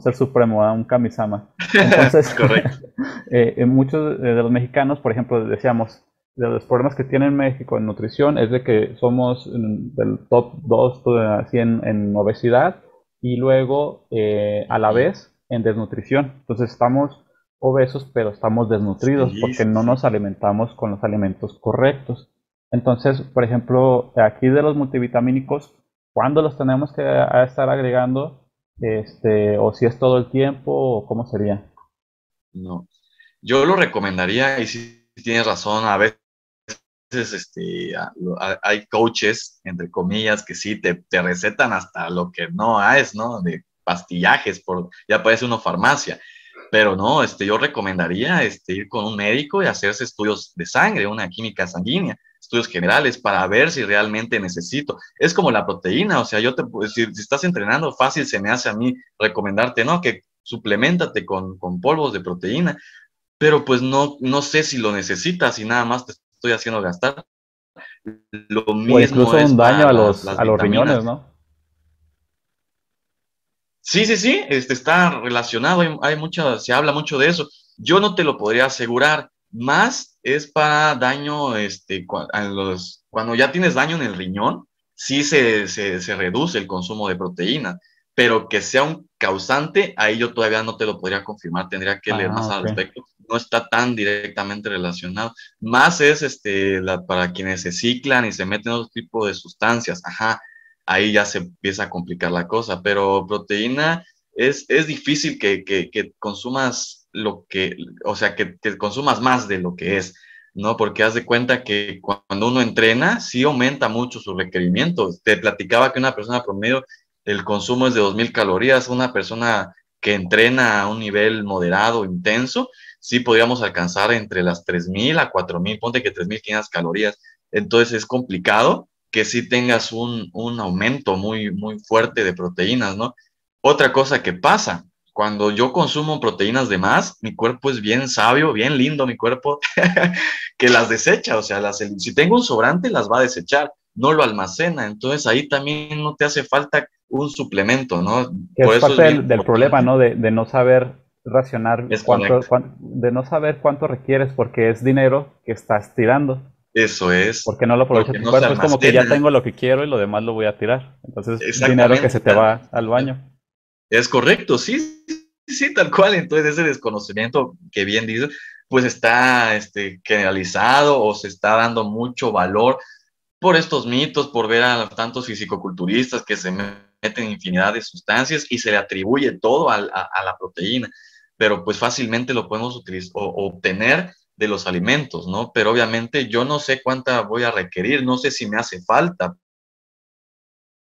ser supremo, un kamisama. Entonces, eh, muchos de los mexicanos, por ejemplo, decíamos, de los problemas que tiene México en nutrición es de que somos del top 2 así en, obesidad y luego eh, a la vez en desnutrición. Entonces estamos obesos pero estamos desnutridos porque no nos alimentamos con los alimentos correctos. Entonces, por ejemplo, aquí de los multivitamínicos, ¿cuándo los tenemos que estar agregando? Este, o si es todo el tiempo, o cómo sería. No. Yo lo recomendaría, y si tienes razón, a veces este, hay coaches, entre comillas, que sí te, recetan hasta lo que no es, ¿no? De pastillajes, por, ya parece una farmacia. Pero no, este, yo recomendaría este, ir con un médico y hacerse estudios de sangre, una química sanguínea, estudios generales para ver si realmente necesito. Es como la proteína, o sea, yo te puedo decir, si estás entrenando, fácil se me hace a mí recomendarte, ¿no? Que suplementate con, con polvos de proteína, pero pues no, no sé si lo necesitas y nada más te estoy haciendo gastar. Lo mismo o incluso un daño a los, a los riñones, ¿no? Sí, sí, sí, este, está relacionado, hay, hay mucha, se habla mucho de eso. Yo no te lo podría asegurar, más es para daño, este, cuando ya tienes daño en el riñón, sí se, reduce el consumo de proteína, pero que sea un causante, ahí yo todavía no te lo podría confirmar, tendría que leer más ah, al respecto. No está tan directamente relacionado. Más es este, para quienes se ciclan y se meten otro tipo de sustancias, ajá, ahí ya se empieza a complicar la cosa, pero proteína es, es difícil que, que consumas lo que, o sea, que, consumas más de lo que es, ¿no? Porque haz de cuenta que cuando uno entrena, sí aumenta mucho sus requerimientos. Te platicaba que una persona promedio, el consumo es de 2.000 calorías, una persona que entrena a un nivel moderado, intenso, sí podríamos alcanzar entre las 3.000 a 4.000, ponte que 3.500 calorías. Entonces es complicado que sí tengas un, un aumento muy, muy fuerte de proteínas, ¿no? Otra cosa que pasa, cuando yo consumo proteínas de más, mi cuerpo es bien sabio, bien lindo mi cuerpo, que las desecha, o sea, las, si tengo un sobrante, las va a desechar, no lo almacena, entonces ahí también no te hace falta un suplemento, ¿no? es parte del, problema, ¿no? De, no saber racionar, cuánto, de no saber cuánto requieres porque es dinero que estás tirando. Eso es. Porque no lo aprovecha tu cuerpo. Es como que ya tengo lo que quiero y lo demás lo voy a tirar. Entonces, dinero que se te va al baño. Es correcto, sí, sí, tal cual. Entonces, ese desconocimiento que bien dices, pues está este, generalizado o se está dando mucho valor por estos mitos, por ver a tantos fisicoculturistas que se meten infinidad de sustancias y se le atribuye todo a, la proteína, pero pues fácilmente lo podemos utilizar, o, obtener de los alimentos, ¿no? Pero obviamente yo no sé cuánta voy a requerir, no sé si me hace falta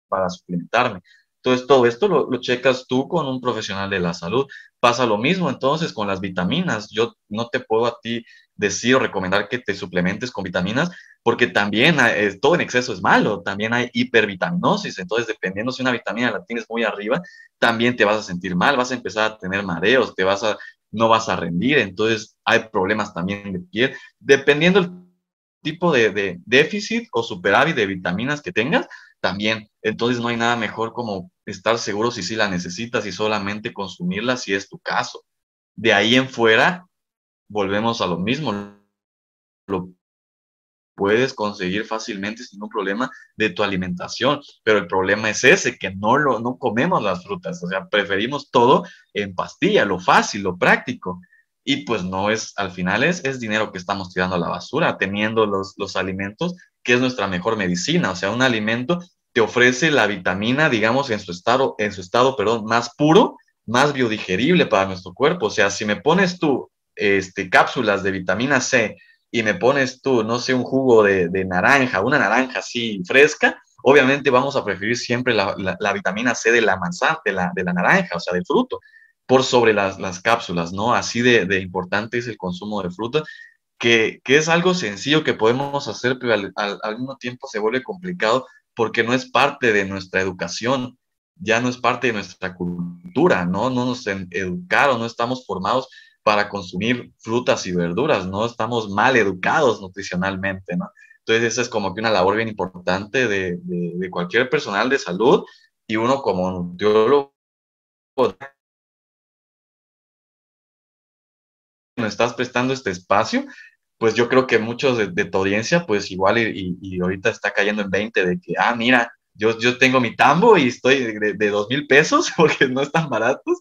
para suplementarme. Entonces, todo esto lo, lo, checas tú con un profesional de la salud. Pasa lo mismo entonces con las vitaminas. Yo no te puedo a ti decir o recomendar que te suplementes con vitaminas, porque también todo en exceso es malo, también hay hipervitaminosis, entonces dependiendo si una vitamina la tienes muy arriba, también te vas a sentir mal, vas a empezar a tener mareos, te vas a, no vas a rendir, entonces hay problemas también de piel, dependiendo el tipo de déficit o superávit de vitaminas que tengas, también, entonces no hay nada mejor como estar seguro si sí la necesitas y solamente consumirla si es tu caso. De ahí en fuera, volvemos a lo mismo. Lo puedes conseguir fácilmente sin ningún problema de tu alimentación, pero el problema es ese, que no, lo, no comemos las frutas, o sea, preferimos todo en pastilla, lo fácil, lo práctico. Y pues no es, al final es, es dinero que estamos tirando a la basura, teniendo los, los alimentos, que es nuestra mejor medicina. O sea, un alimento te ofrece la vitamina, digamos, en su estado, en su estado, perdón, más puro, más biodigerible para nuestro cuerpo. O sea, si me pones tú este, cápsulas de vitamina C y me pones tú, no sé, un jugo de, naranja, una naranja así fresca, obviamente vamos a preferir siempre la, vitamina C de la manzana, de la, de la, naranja, o sea, del fruto, por sobre las, cápsulas, ¿no? Así de, importante es el consumo de fruta, que, es algo sencillo que podemos hacer, pero al, al mismo tiempo se vuelve complicado porque no es parte de nuestra educación, ya no es parte de nuestra cultura, ¿no? No nos educaron, no estamos formados para consumir frutas y verduras, no estamos mal educados nutricionalmente, ¿no? Entonces esa es como que una labor bien importante de, cualquier personal de salud y uno como nutriólogo me estás prestando este espacio, pues yo creo que muchos de, tu audiencia, pues igual y, ahorita está cayendo en 20 de que, ah, mira, yo, yo tengo mi tambo y estoy de, dos mil pesos porque no están baratos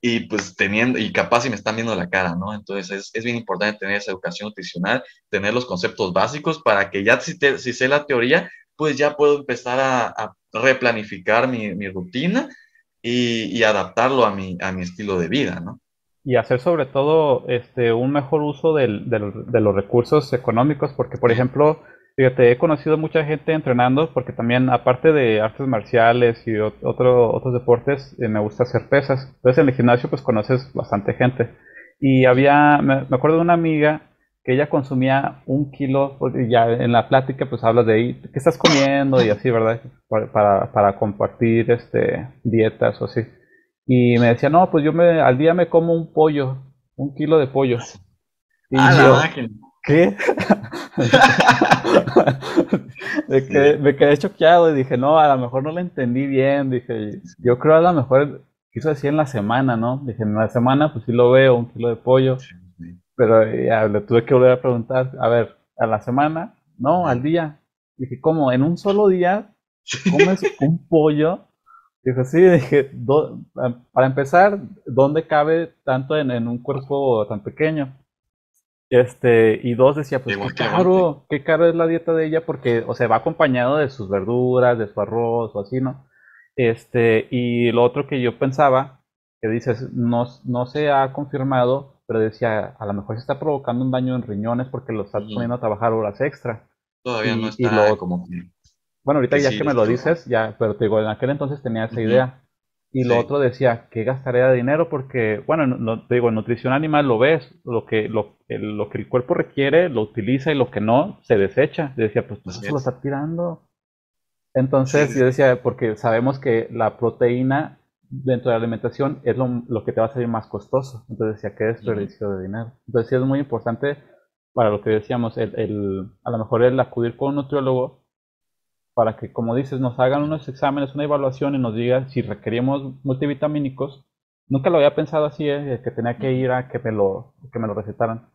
y pues teniendo, y capaz si me están viendo la cara, ¿no? Entonces es, es, bien importante tener esa educación nutricional, tener los conceptos básicos para que ya si, si sé la teoría, pues ya puedo empezar a, a replanificar mi, mi rutina y, y, adaptarlo a mi, a mi estilo de vida, ¿no? Y hacer sobre todo este, un mejor uso del, de los recursos económicos, porque por ejemplo, Fíjate, he conocido mucha gente entrenando porque también, aparte de artes marciales y otro, otros deportes, eh, me gusta hacer pesas. Entonces en el gimnasio pues conoces bastante gente. Y había, me, acuerdo de una amiga que ella consumía un kilo, pues, ya en la plática pues hablas de qué estás comiendo y así, ¿verdad? Para, para, compartir este, dietas o así. Y me decía, no, pues yo me, al día me como un pollo, un kilo de pollo. Y ah, ¿Qué? me, quedé, me, quedé, choqueado y dije, no, a lo mejor no lo entendí bien. Dije, yo creo a lo mejor quiso decir en la semana, ¿no? Dije, en la semana pues sí lo veo, un kilo de pollo. Pero ya le tuve que volver a preguntar, a ver, ¿a la semana? No, al día. Dije, ¿cómo? ¿En un solo día comes un pollo? Dije, sí, dije, para empezar, ¿dónde cabe tanto en, en un cuerpo tan pequeño? Este, y dos decía, pues qué caro, qué caro es la dieta de ella porque, o sea, va acompañado de sus verduras, de su arroz o así, ¿no? Este, y lo otro que yo pensaba, que dices, no, no se ha confirmado, pero decía, a lo mejor se está provocando un daño en riñones porque lo está poniendo a trabajar horas extra. Todavía no está como Bueno, ahorita ya que me lo dices, ya, pero te digo, en aquel entonces tenía esa idea. Y lo otro decía, ¿qué gastaría de dinero? Porque, bueno, no, digo, en nutrición animal lo ves, lo que, lo, el, lo que el cuerpo requiere lo utiliza y lo que no se desecha. decía, pues, pues eso lo está tirando. Entonces yo decía, porque sabemos que la proteína dentro de la alimentación es lo, que te va a salir más costoso. Entonces decía, qué desperdicio de dinero. Entonces sí es muy importante para lo que decíamos, el, el, a lo mejor el acudir con un nutriólogo para que, como dices, nos hagan unos exámenes, una evaluación y nos diga si requerimos multivitamínicos. Nunca lo había pensado así, ¿eh? que tenía que ir a que me lo, que me lo recetaran.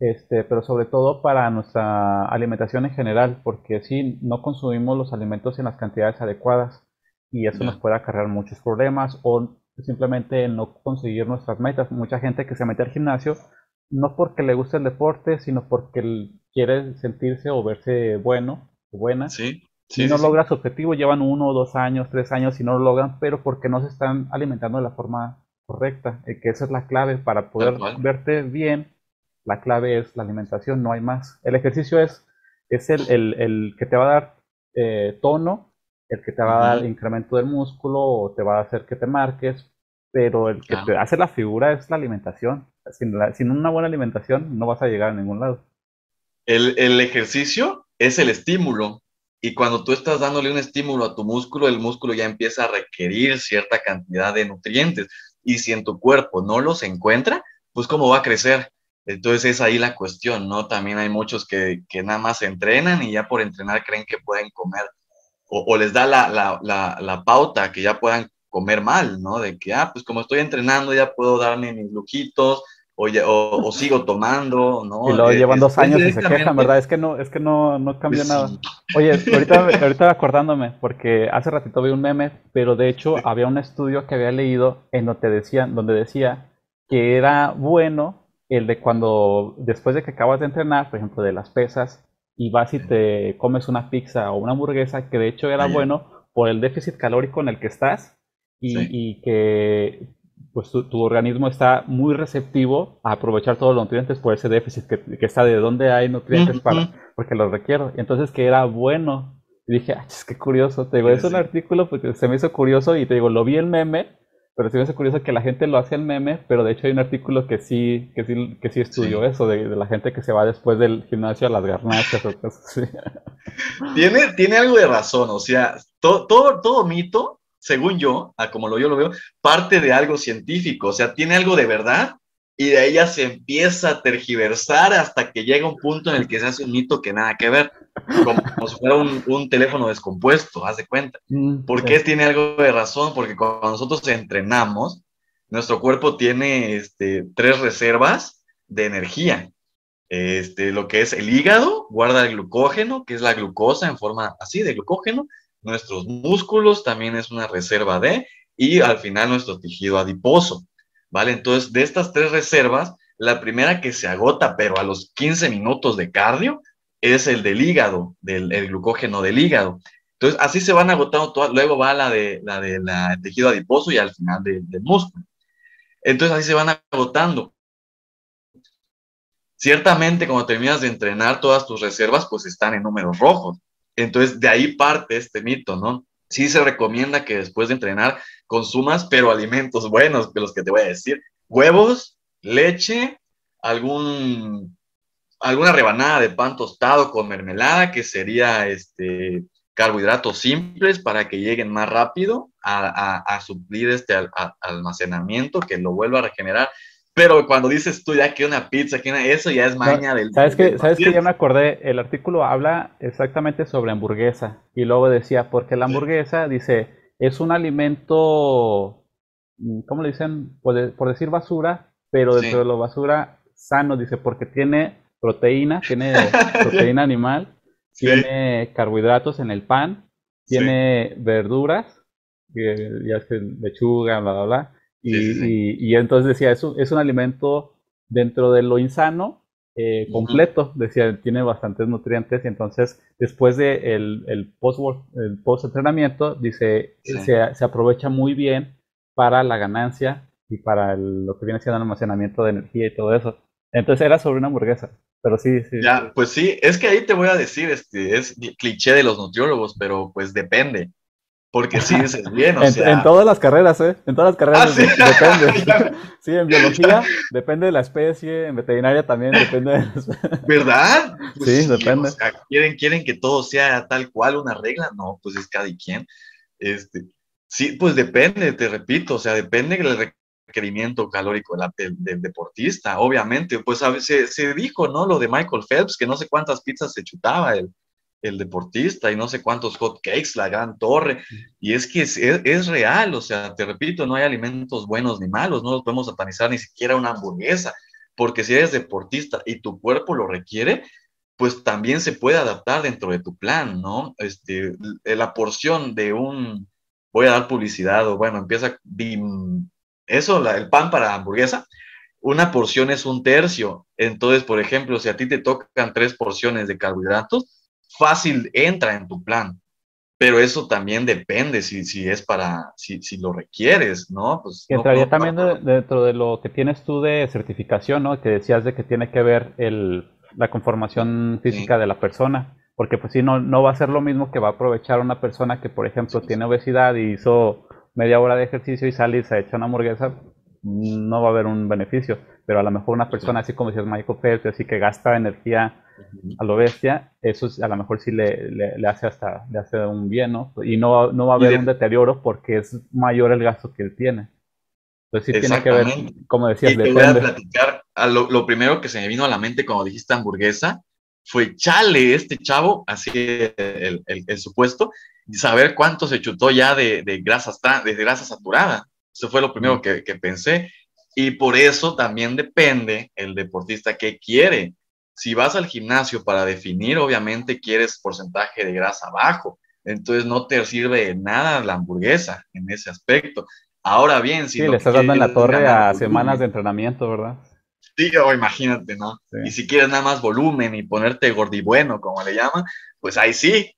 este, pero sobre todo para nuestra alimentación en general, porque si no consumimos los alimentos en las cantidades adecuadas y eso nos puede acarrear muchos problemas o simplemente no conseguir nuestras metas. Mucha gente que se mete al gimnasio no porque le gusta el deporte, sino porque quiere sentirse o verse bueno o buena. Sí. Si no logra su objetivo, llevan uno, dos años, tres años y no lo logran, pero porque no se están alimentando de la forma correcta, eh, que esa es la clave para poder verte bien la clave es la alimentación, no hay más. El ejercicio es, es el, el, que te va a dar eh, tono, el que te va a dar incremento del músculo o te va a hacer que te marques, pero el que te hace la figura es la alimentación. Sin, sin, una buena alimentación no vas a llegar a ningún lado. El, el ejercicio es el estímulo. Y cuando tú estás dándole un estímulo a tu músculo, el músculo ya empieza a requerir cierta cantidad de nutrientes. Y si en tu cuerpo no los encuentra, pues cómo va a crecer. Entonces es ahí la cuestión, ¿no? También hay muchos que, que nada más entrenan y ya por entrenar creen que pueden comer o, les da la, la, la, pauta que ya puedan comer mal, ¿no? De que, ah, pues como estoy entrenando ya puedo darme mis lujitos o, o, sigo tomando, ¿no? Y lo llevan dos años y se quejan, ¿verdad? Es que no, es que no, no cambia pues nada. Oye, ahorita, ahorita acordándome, porque hace ratito vi un meme, pero de hecho había un estudio que había leído en donde decía, donde decía que era bueno el de cuando después de que acabas de entrenar, por ejemplo, de las pesas, y vas y te comes una pizza o una hamburguesa, que de hecho era bueno por el déficit calórico en el que estás y, que pues tu, organismo está muy receptivo a aprovechar todos los nutrientes por ese déficit que, está de dónde hay nutrientes para, porque los requiero. Entonces que era bueno. Y dije, ah, es que curioso, te digo, es un artículo porque se me hizo curioso y te digo, lo vi el meme pero sí me hace curioso que la gente lo hace en meme, pero de hecho hay un artículo que sí, que sí, que sí estudió eso, de, la gente que se va después del gimnasio a las garnachas o cosas así. Tiene, tiene algo de razón, o sea, todo, todo, todo mito, según yo, a como lo, yo lo veo, parte de algo científico, o sea, tiene algo de verdad y de ya se empieza a tergiversar hasta que llega un punto en el que se hace un mito que nada que ver, como, si fuera un, teléfono descompuesto, haz de cuenta. Mm, ¿Por qué tiene algo de razón? Porque cuando nosotros entrenamos, nuestro cuerpo tiene este, tres reservas de energía. Este, lo que es el hígado, guarda el glucógeno, que es la glucosa en forma así de glucógeno. Nuestros músculos también es una reserva de, y al final nuestro tejido adiposo ¿vale? Entonces, de estas tres reservas, la primera que se agota, pero a los 15 minutos de cardio, es el del hígado, del glucógeno del hígado. Entonces, así se van agotando todas, luego va la de la de la tejido adiposo y al final del músculo. Entonces, así se van agotando. Ciertamente, cuando terminas de entrenar, todas tus reservas pues están en números rojos. Entonces, de ahí parte este mito, ¿no? Sí se recomienda que después de entrenar consumas, pero alimentos buenos, de los que te voy a decir. Huevos, leche, algún, alguna rebanada de pan tostado con mermelada, que sería este, carbohidratos simples para que lleguen más rápido a, suplir este almacenamiento, que lo vuelva a regenerar. Pero cuando dices tú ya que una pizza, que eso ya es maña del... ¿Sabes que, ¿Sabes que ya me acordé? El artículo habla exactamente sobre hamburguesa. Y luego decía, porque la hamburguesa, dice, es un alimento, mm, ¿cómo le dicen? Por, decir basura, pero dentro de lo basura sano, dice, porque tiene proteína, tiene proteína animal, tiene carbohidratos en el pan, tiene verduras, ya es lechuga, bla, bla, bla. Y, y, entonces decía, es un, es un alimento dentro de lo insano, eh, completo, decía, tiene bastantes nutrientes y entonces después de el, el post el post entrenamiento dice se, se, aprovecha muy bien para la ganancia y para lo que viene siendo el almacenamiento de energía y todo eso. Entonces era sobre una hamburguesa, pero sí, sí. Ya, pues sí, es que ahí te voy a decir, este, es cliché de los nutriólogos, pero pues depende. Porque sí es bien, o en, sea... en, todas las carreras, ¿eh? En todas las carreras ah, depende. sí, en biología depende de la especie, en veterinaria también depende de ¿Verdad? Pues sí, depende. ¿quieren, ¿Quieren que todo sea tal cual una regla? No, pues es cada quien. Este, sí, pues depende, te repito, o sea, depende del requerimiento calórico del, del, deportista, obviamente. Pues se, se dijo, ¿no? Lo de Michael Phelps, que no sé cuántas pizzas se chutaba él el deportista y no sé cuántos hot cakes, la gran torre. Y es que es, real, o sea, te repito, no hay alimentos buenos ni malos, no los podemos satanizar ni siquiera una hamburguesa, porque si eres deportista y tu cuerpo lo requiere, pues también se puede adaptar dentro de tu plan, ¿no? Este, la porción de un, voy a dar publicidad, o bueno, empieza, eso, el pan para hamburguesa, una porción es un tercio. Entonces, por ejemplo, si a ti te tocan tres porciones de carbohidratos, fácil entra en tu plan. Pero eso también depende si, si es para, si, si lo requieres, ¿no? Pues entraría también dentro de lo que tienes tú de certificación, ¿no? Que decías de que tiene que ver el, la conformación física de la persona. Porque pues si no, no va a ser lo mismo que va a aprovechar una persona que, por ejemplo, tiene obesidad y hizo media hora de ejercicio y sale y se echa una hamburguesa, no va a haber un beneficio. Pero a lo mejor una persona así como decías Michael Phelps, así que gasta energía a lo bestia, eso a lo mejor sí le, le, hace hasta le hace un bien, ¿no? Y no, no va a haber un deterioro porque es mayor el gasto que él tiene. Entonces sí tiene que ver, como decías, y te voy a platicar, lo, lo, primero que se me vino a la mente cuando dijiste hamburguesa fue, chale, este chavo, así el, el, el supuesto, saber cuánto se chutó ya de, de, grasa, de grasa saturada. Eso fue lo primero que, que pensé. Y por eso también depende el deportista que quiere. Si vas al gimnasio para definir, obviamente quieres porcentaje de grasa bajo, entonces no te sirve de nada la hamburguesa en ese aspecto. Ahora bien, si sí, le estás dando en la torre a semanas de entrenamiento, ¿verdad? Sí, o imagínate, ¿no? Y si quieres nada más volumen y ponerte gordibueno, como le llaman, pues ahí sí.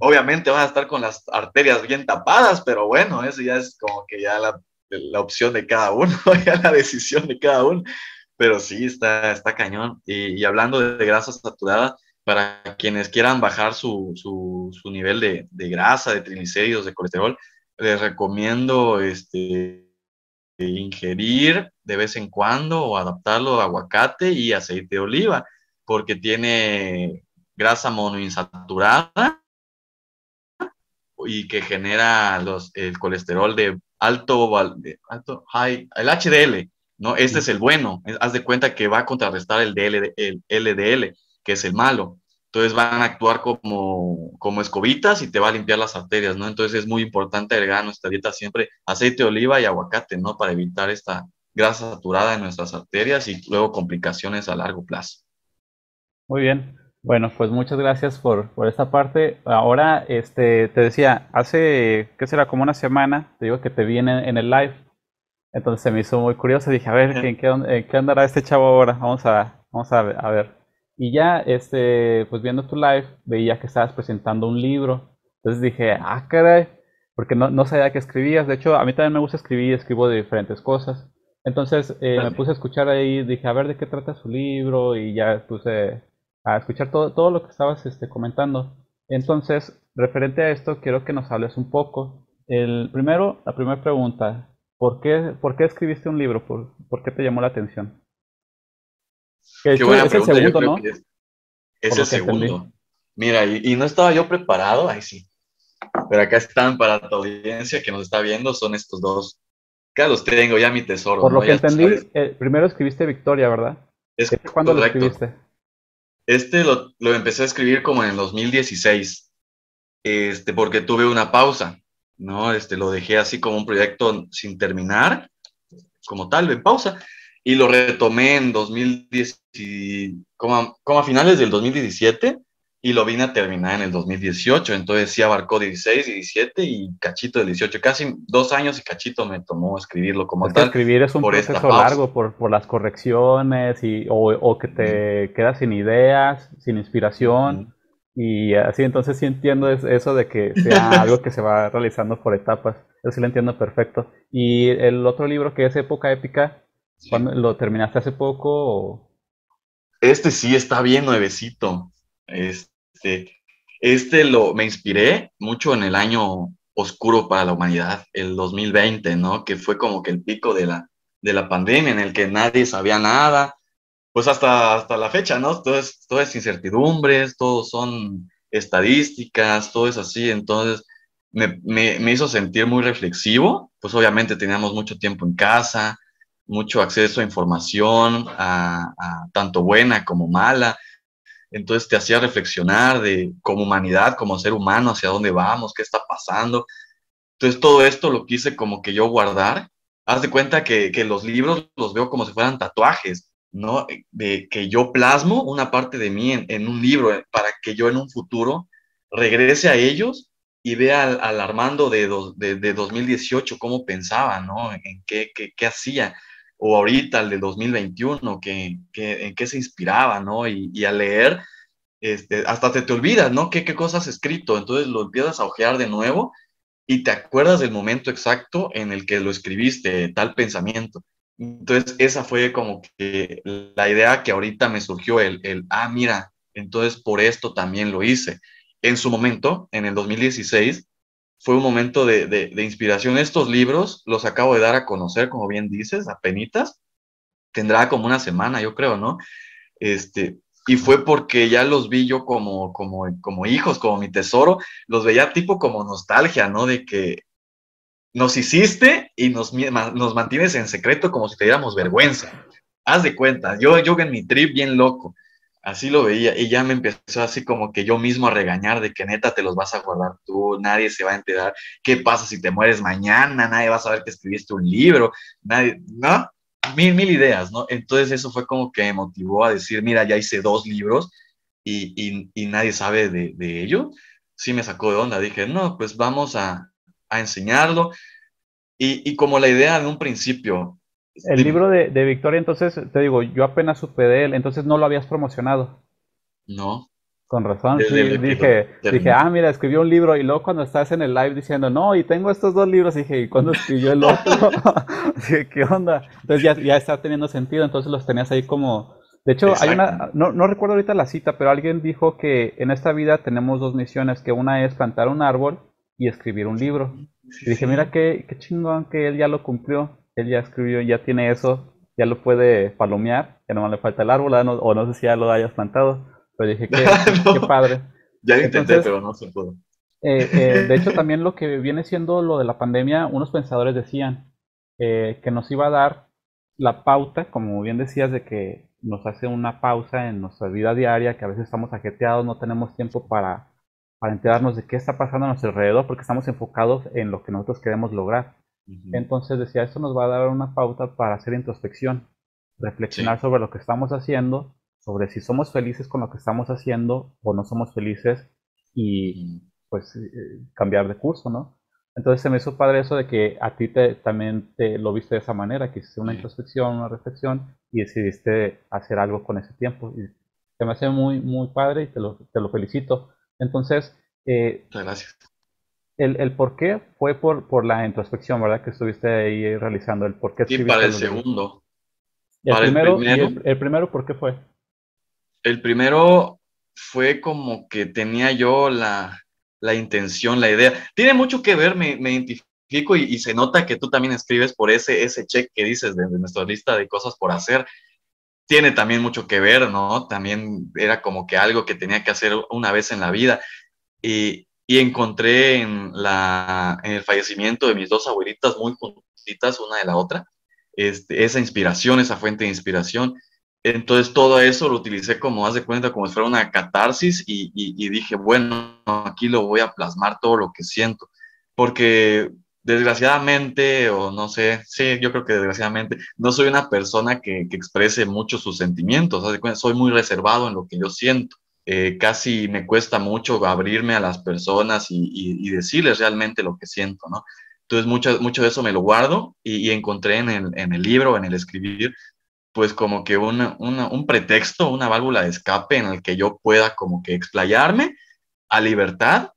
Obviamente vas a estar con las arterias bien tapadas, pero bueno, eso ya es como que ya la, la opción de cada uno, ya la decisión de cada uno pero sí, está, está cañón. Y, hablando de, grasa saturada, para quienes quieran bajar su, su, su nivel de, de, grasa, de triglicéridos, de colesterol, les recomiendo este, ingerir de vez en cuando o adaptarlo a aguacate y aceite de oliva, porque tiene grasa monoinsaturada y que genera los, el colesterol de alto, alto high, el HDL, ¿no? Este es el bueno, haz de cuenta que va a contrarrestar el, DL, el LDL, que es el malo. Entonces van a actuar como, como escobitas y te va a limpiar las arterias, ¿no? Entonces es muy importante agregar a nuestra dieta siempre aceite de oliva y aguacate, ¿no? Para evitar esta grasa saturada en nuestras arterias y luego complicaciones a largo plazo. Muy bien. Bueno, pues muchas gracias por, por esta parte. Ahora, este, te decía, hace, ¿qué será? Como una semana, te digo que te vi en, en el live entonces se me hizo muy curioso. Dije, a ver, ¿en qué, qué andará este chavo ahora? Vamos a, vamos a, ver. Y ya, este, pues viendo tu live, veía que estabas presentando un libro. Entonces dije, ah, caray, porque no, no sabía que escribías. De hecho, a mí también me gusta escribir, escribo de diferentes cosas. Entonces eh, me puse a escuchar ahí, dije, a ver de qué trata su libro, y ya puse a escuchar todo, todo lo que estabas este, comentando. Entonces, referente a esto, quiero que nos hables un poco. El primero, la primera pregunta, ¿Por qué, ¿Por qué escribiste un libro? ¿Por, ¿Por, qué te llamó la atención? qué buena es pregunta. El segundo, ¿no? Es, es el segundo. Mira, y, no estaba yo preparado, ahí sí. Pero acá están para tu audiencia que nos está viendo, son estos dos. Acá los tengo, ya mi tesoro. Por lo que entendí, eh, primero escribiste Victoria, ¿verdad? Es ¿Cuándo lo escribiste? Este lo, lo, empecé a escribir como en el 2016, este, porque tuve una pausa. ¿No? Este, lo dejé así como un proyecto sin terminar, como tal, en pausa, y lo retomé en 2010, como a, como a finales del 2017, y lo vine a terminar en el 2018, entonces sí abarcó 16, 17 y cachito del 18, casi dos años y cachito me tomó escribirlo como tal. escribir es un proceso largo por, por, las correcciones y, o, o que te quedas sin ideas, sin inspiración. Y así entonces sí entiendo eso de que sea algo que se va realizando por etapas. Eso sí lo entiendo perfecto. Y el otro libro que es Época Épica, ¿lo terminaste hace poco? Este sí está bien nuevecito. Este, este lo, me inspiré mucho en el año oscuro para la humanidad, el 2020, ¿no? Que fue como que el pico de la, de la pandemia en el que nadie sabía nada, pues hasta, hasta la fecha, ¿no? Todo es, todo es incertidumbres, todo son estadísticas, todo es así, entonces me, me, hizo sentir muy reflexivo, pues obviamente teníamos mucho tiempo en casa, mucho acceso a información, a, tanto buena como mala, entonces te hacía reflexionar de como humanidad, como ser humano, hacia dónde vamos, qué está pasando. Entonces todo esto lo quise como que yo guardar. Haz de cuenta que, que los libros los veo como si fueran tatuajes ¿no? De que yo plasmo una parte de mí en, un libro eh, para que yo en un futuro regrese a ellos y vea al, Armando de, de, 2018 cómo pensaba, ¿no? En qué, qué, hacía, o ahorita el de 2021, que, en qué se inspiraba, ¿no? Y, y al leer, este, hasta te, te olvidas, ¿no? ¿Qué, ¿Qué cosas has escrito? Entonces lo empiezas a ojear de nuevo y te acuerdas del momento exacto en el que lo escribiste, tal pensamiento. Entonces, esa fue como que la idea que ahorita me surgió, el, el, ah, mira, entonces por esto también lo hice. En su momento, en el 2016, fue un momento de, de, inspiración. Estos libros los acabo de dar a conocer, como bien dices, a penitas. Tendrá como una semana, yo creo, ¿no? Este, y fue porque ya los vi yo como, como, como hijos, como mi tesoro, los veía tipo como nostalgia, ¿no? De que nos hiciste y nos, nos mantienes en secreto como si te diéramos vergüenza. Haz de cuenta, yo, yo en mi trip bien loco, así lo veía y ya me empezó así como que yo mismo a regañar de que neta te los vas a guardar tú, nadie se va a enterar, ¿qué pasa si te mueres mañana? Nadie va a saber que escribiste un libro, nadie, ¿no? Mil, mil ideas, ¿no? Entonces eso fue como que me motivó a decir, mira, ya hice dos libros y, y, nadie sabe de, de ello. Sí me sacó de onda, dije, no, pues vamos a, a enseñarlo. Y, y, como la idea de un principio. El libro de, de, Victoria, entonces, te digo, yo apenas supe de él, entonces no lo habías promocionado. No. Con razón, sí, dije, dije, ah, mira, escribió un libro y luego cuando estás en el live diciendo, no, y tengo estos dos libros, dije, ¿y cuándo escribió el otro? ¿qué onda? Entonces ya, ya está teniendo sentido, entonces los tenías ahí como... De hecho, hay una, no, no recuerdo ahorita la cita, pero alguien dijo que en esta vida tenemos dos misiones, que una es plantar un árbol y escribir un libro. y dije, mira qué, qué chingón que él ya lo cumplió, él ya escribió, ya tiene eso, ya lo puede palomear, ya no le falta el árbol, o no sé si ya lo hayas plantado, pero dije, qué, qué padre. Ya lo intenté, pero no se pudo. Eh, eh, de hecho, también lo que viene siendo lo de la pandemia, unos pensadores decían eh, que nos iba a dar la pauta, como bien decías, de que nos hace una pausa en nuestra vida diaria, que a veces estamos ajeteados, no tenemos tiempo para para enterarnos de qué está pasando a nuestro alrededor, porque estamos enfocados en lo que nosotros queremos lograr. Entonces decía, esto nos va a dar una pauta para hacer introspección, reflexionar sobre lo que estamos haciendo, sobre si somos felices con lo que estamos haciendo o no somos felices y pues eh, cambiar de curso, ¿no? Entonces se me hizo padre eso de que a ti te, también te lo viste de esa manera, que hiciste una introspección, una reflexión y decidiste hacer algo con ese tiempo. Y se me hace muy, muy padre y te lo, te lo felicito. Entonces, eh, gracias. El, el, por qué fue por, por la introspección, ¿verdad? Que estuviste ahí realizando el por qué. Sí, para el segundo. El, primero, el, primero, ¿por qué fue? El primero fue como que tenía yo la, la intención, la idea. Tiene mucho que ver, me, me identifico y, se nota que tú también escribes por ese, ese check que dices de, de nuestra lista de cosas por hacer tiene también mucho que ver, ¿no? También era como que algo que tenía que hacer una vez en la vida. Y, y encontré en, la, en el fallecimiento de mis dos abuelitas muy juntitas una de la otra, este, esa inspiración, esa fuente de inspiración. Entonces todo eso lo utilicé como, haz de cuenta, como si fuera una catarsis y, y, y dije, bueno, aquí lo voy a plasmar todo lo que siento. Porque desgraciadamente, o no sé, sí, yo creo que desgraciadamente, no soy una persona que, que exprese mucho sus sentimientos, soy muy reservado en lo que yo siento. Eh, casi me cuesta mucho abrirme a las personas y, y, decirles realmente lo que siento, ¿no? Entonces, mucho, mucho de eso me lo guardo y, encontré en el, en el, libro, en el escribir, pues como que una, una, un pretexto, una válvula de escape en el que yo pueda como que explayarme a libertad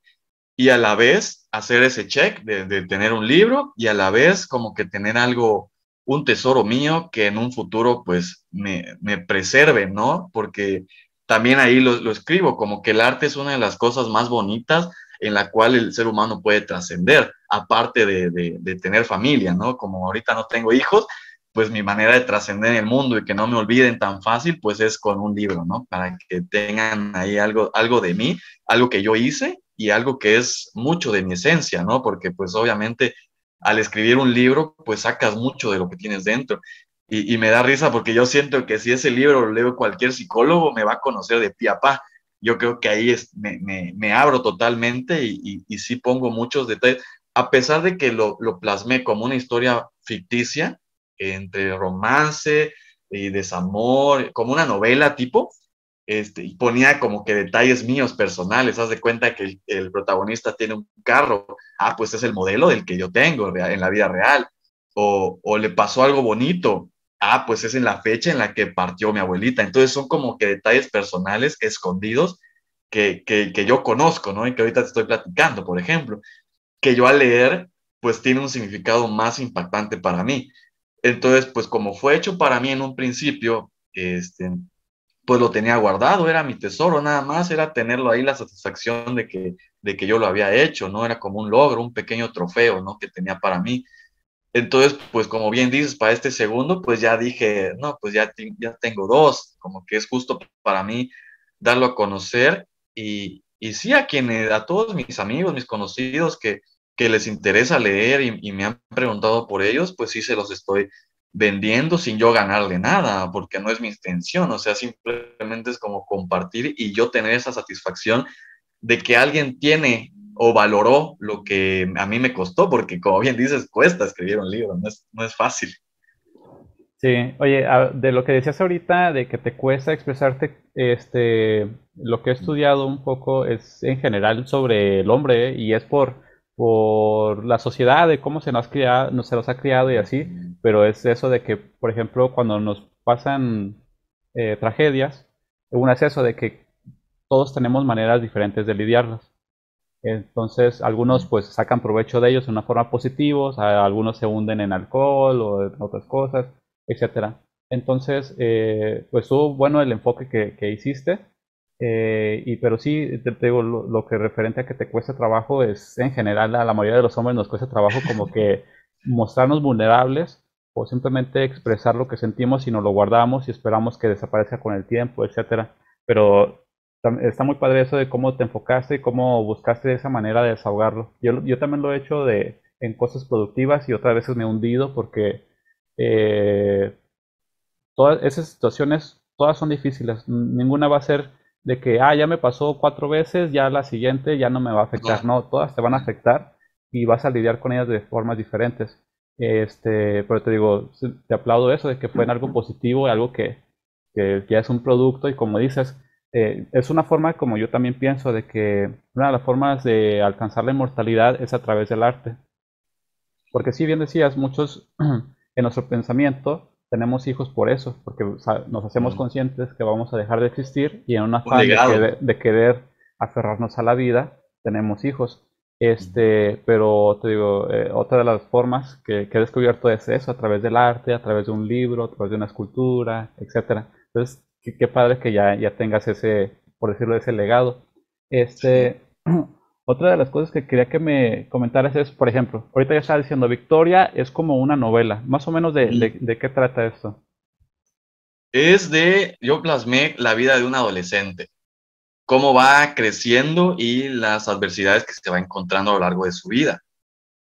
y a la vez hacer ese check de, tener un libro y a la vez como que tener algo, un tesoro mío que en un futuro pues me, me preserve, ¿no? Porque también ahí lo, lo, escribo, como que el arte es una de las cosas más bonitas en la cual el ser humano puede trascender, aparte de, de, tener familia, ¿no? Como ahorita no tengo hijos, pues mi manera de trascender en el mundo y que no me olviden tan fácil, pues es con un libro, ¿no? Para que tengan ahí algo, algo de mí, algo que yo hice y algo que es mucho de mi esencia, ¿no? Porque pues obviamente al escribir un libro, pues sacas mucho de lo que tienes dentro. Y, me da risa porque yo siento que si ese libro lo leo cualquier psicólogo, me va a conocer de pie a pa. Yo creo que ahí es, me, me, abro totalmente y, y, sí pongo muchos detalles. A pesar de que lo, lo plasmé como una historia ficticia, entre romance, y desamor, como una novela tipo, este, y ponía como que detalles míos personales, haz de cuenta que el, protagonista tiene un carro, ah, pues es el modelo del que yo tengo en la vida real, o, o le pasó algo bonito, ah, pues es en la fecha en la que partió mi abuelita, entonces son como que detalles personales escondidos que, que, que yo conozco, ¿no? Y que ahorita te estoy platicando, por ejemplo, que yo al leer, pues tiene un significado más impactante para mí. Entonces, pues como fue hecho para mí en un principio, este, pues lo tenía guardado, era mi tesoro, nada más era tenerlo ahí, la satisfacción de que, de que yo lo había hecho, ¿no? Era como un logro, un pequeño trofeo, ¿no? Que tenía para mí. Entonces, pues como bien dices, para este segundo, pues ya dije, no, pues ya, ya tengo dos, como que es justo para mí darlo a conocer y, y sí a quienes, a todos mis amigos, mis conocidos que, que les interesa leer y, me han preguntado por ellos, pues sí se los estoy vendiendo sin yo ganarle nada, porque no es mi intención, o sea, simplemente es como compartir y yo tener esa satisfacción de que alguien tiene o valoró lo que a mí me costó, porque como bien dices, cuesta escribir un libro, no es, no es fácil. Sí, oye, de lo que decías ahorita, de que te cuesta expresarte, este, lo que he estudiado un poco es en general sobre el hombre y es por por la sociedad, de cómo se nos, criado, se nos ha criado y así, pero es eso de que, por ejemplo, cuando nos pasan eh, tragedias, una es eso de que todos tenemos maneras diferentes de lidiarlas. Entonces, algunos pues sacan provecho de ellos de una forma positiva, algunos se hunden en alcohol o en otras cosas, etcétera. Entonces, eh, pues estuvo bueno el enfoque que, que hiciste eh, y, pero sí, te, digo, lo, que referente a que te cuesta trabajo es, en general, a la mayoría de los hombres nos cuesta trabajo como que mostrarnos vulnerables o simplemente expresar lo que sentimos y nos lo guardamos y esperamos que desaparezca con el tiempo, etcétera. Pero está muy padre eso de cómo te enfocaste y cómo buscaste esa manera de desahogarlo. Yo, yo también lo he hecho de, en cosas productivas y otras veces me he hundido porque eh, todas esas situaciones, todas son difíciles. Ninguna va a ser de que, ah, ya me pasó cuatro veces, ya la siguiente ya no me va a afectar. No, todas te van a afectar y vas a lidiar con ellas de formas diferentes. Este, pero te digo, te aplaudo eso de que fue en algo positivo, algo que, que ya es un producto y como dices, eh, es una forma como yo también pienso de que una de las formas de alcanzar la inmortalidad es a través del arte. Porque si bien decías, muchos en nuestro pensamiento tenemos hijos por eso, porque nos hacemos conscientes que vamos a dejar de existir y en una fase de, querer aferrarnos a la vida, tenemos hijos. Este, pero te digo, eh, otra de las formas que, he descubierto es eso, a través del arte, a través de un libro, a través de una escultura, etcétera. Entonces, qué, padre que ya, ya tengas ese, por decirlo, ese legado. Este, Otra de las cosas que quería que me comentaras es, por ejemplo, ahorita ya estaba diciendo, Victoria es como una novela. Más o menos de, qué trata esto. Es de, yo plasmé la vida de un adolescente, cómo va creciendo y las adversidades que se va encontrando a lo largo de su vida.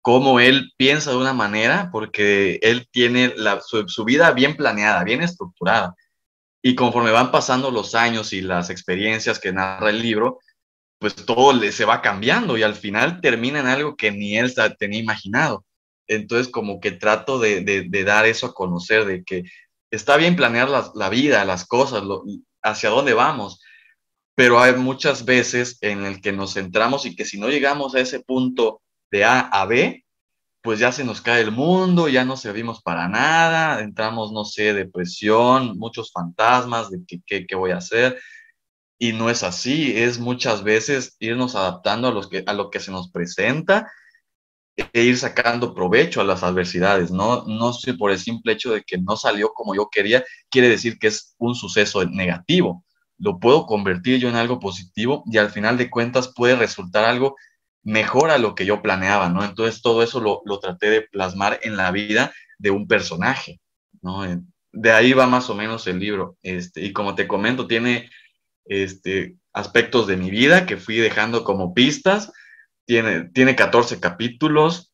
Cómo él piensa de una manera, porque él tiene su, su vida bien planeada, bien estructurada. Y conforme van pasando los años y las experiencias que narra el libro, pues todo se va cambiando y al final termina en algo que ni él tenía imaginado. Entonces, como que trato de, dar eso a conocer, de que está bien planear la, vida, las cosas, hacia dónde vamos, pero hay muchas veces en el que nos centramos y que si no llegamos a ese punto de A a B, pues ya se nos cae el mundo, ya no servimos para nada, entramos, no sé, depresión, muchos fantasmas de qué voy a hacer. Y no es así, es muchas veces irnos adaptando a, los que, a lo que se nos presenta e ir sacando provecho a las adversidades, ¿no? No por el simple hecho de que no salió como yo quería, quiere decir que es un suceso negativo. Lo puedo convertir yo en algo positivo y al final de cuentas puede resultar algo mejor a lo que yo planeaba, ¿no? Entonces todo eso lo, lo traté de plasmar en la vida de un personaje, ¿no? De ahí va más o menos el libro. Este, y como te comento, tiene este, aspectos de mi vida que fui dejando como pistas. Tiene, tiene 14 capítulos,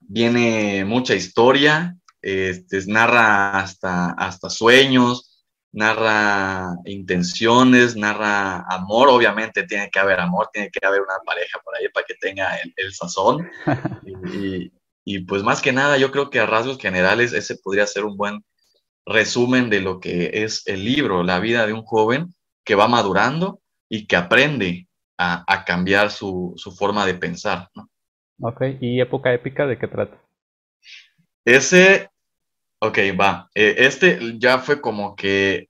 viene mucha historia, este, narra hasta, hasta sueños, narra intenciones, narra amor, obviamente tiene que haber amor, tiene que haber una pareja por ahí para que tenga el, sazón. y, y, pues más que nada, yo creo que a rasgos generales ese podría ser un buen resumen de lo que es el libro, la vida de un joven que va madurando y que aprende a, cambiar su, forma de pensar. ¿no? Ok, ¿y época épica de qué trata? Ese, ok, va. Eh, este ya fue como que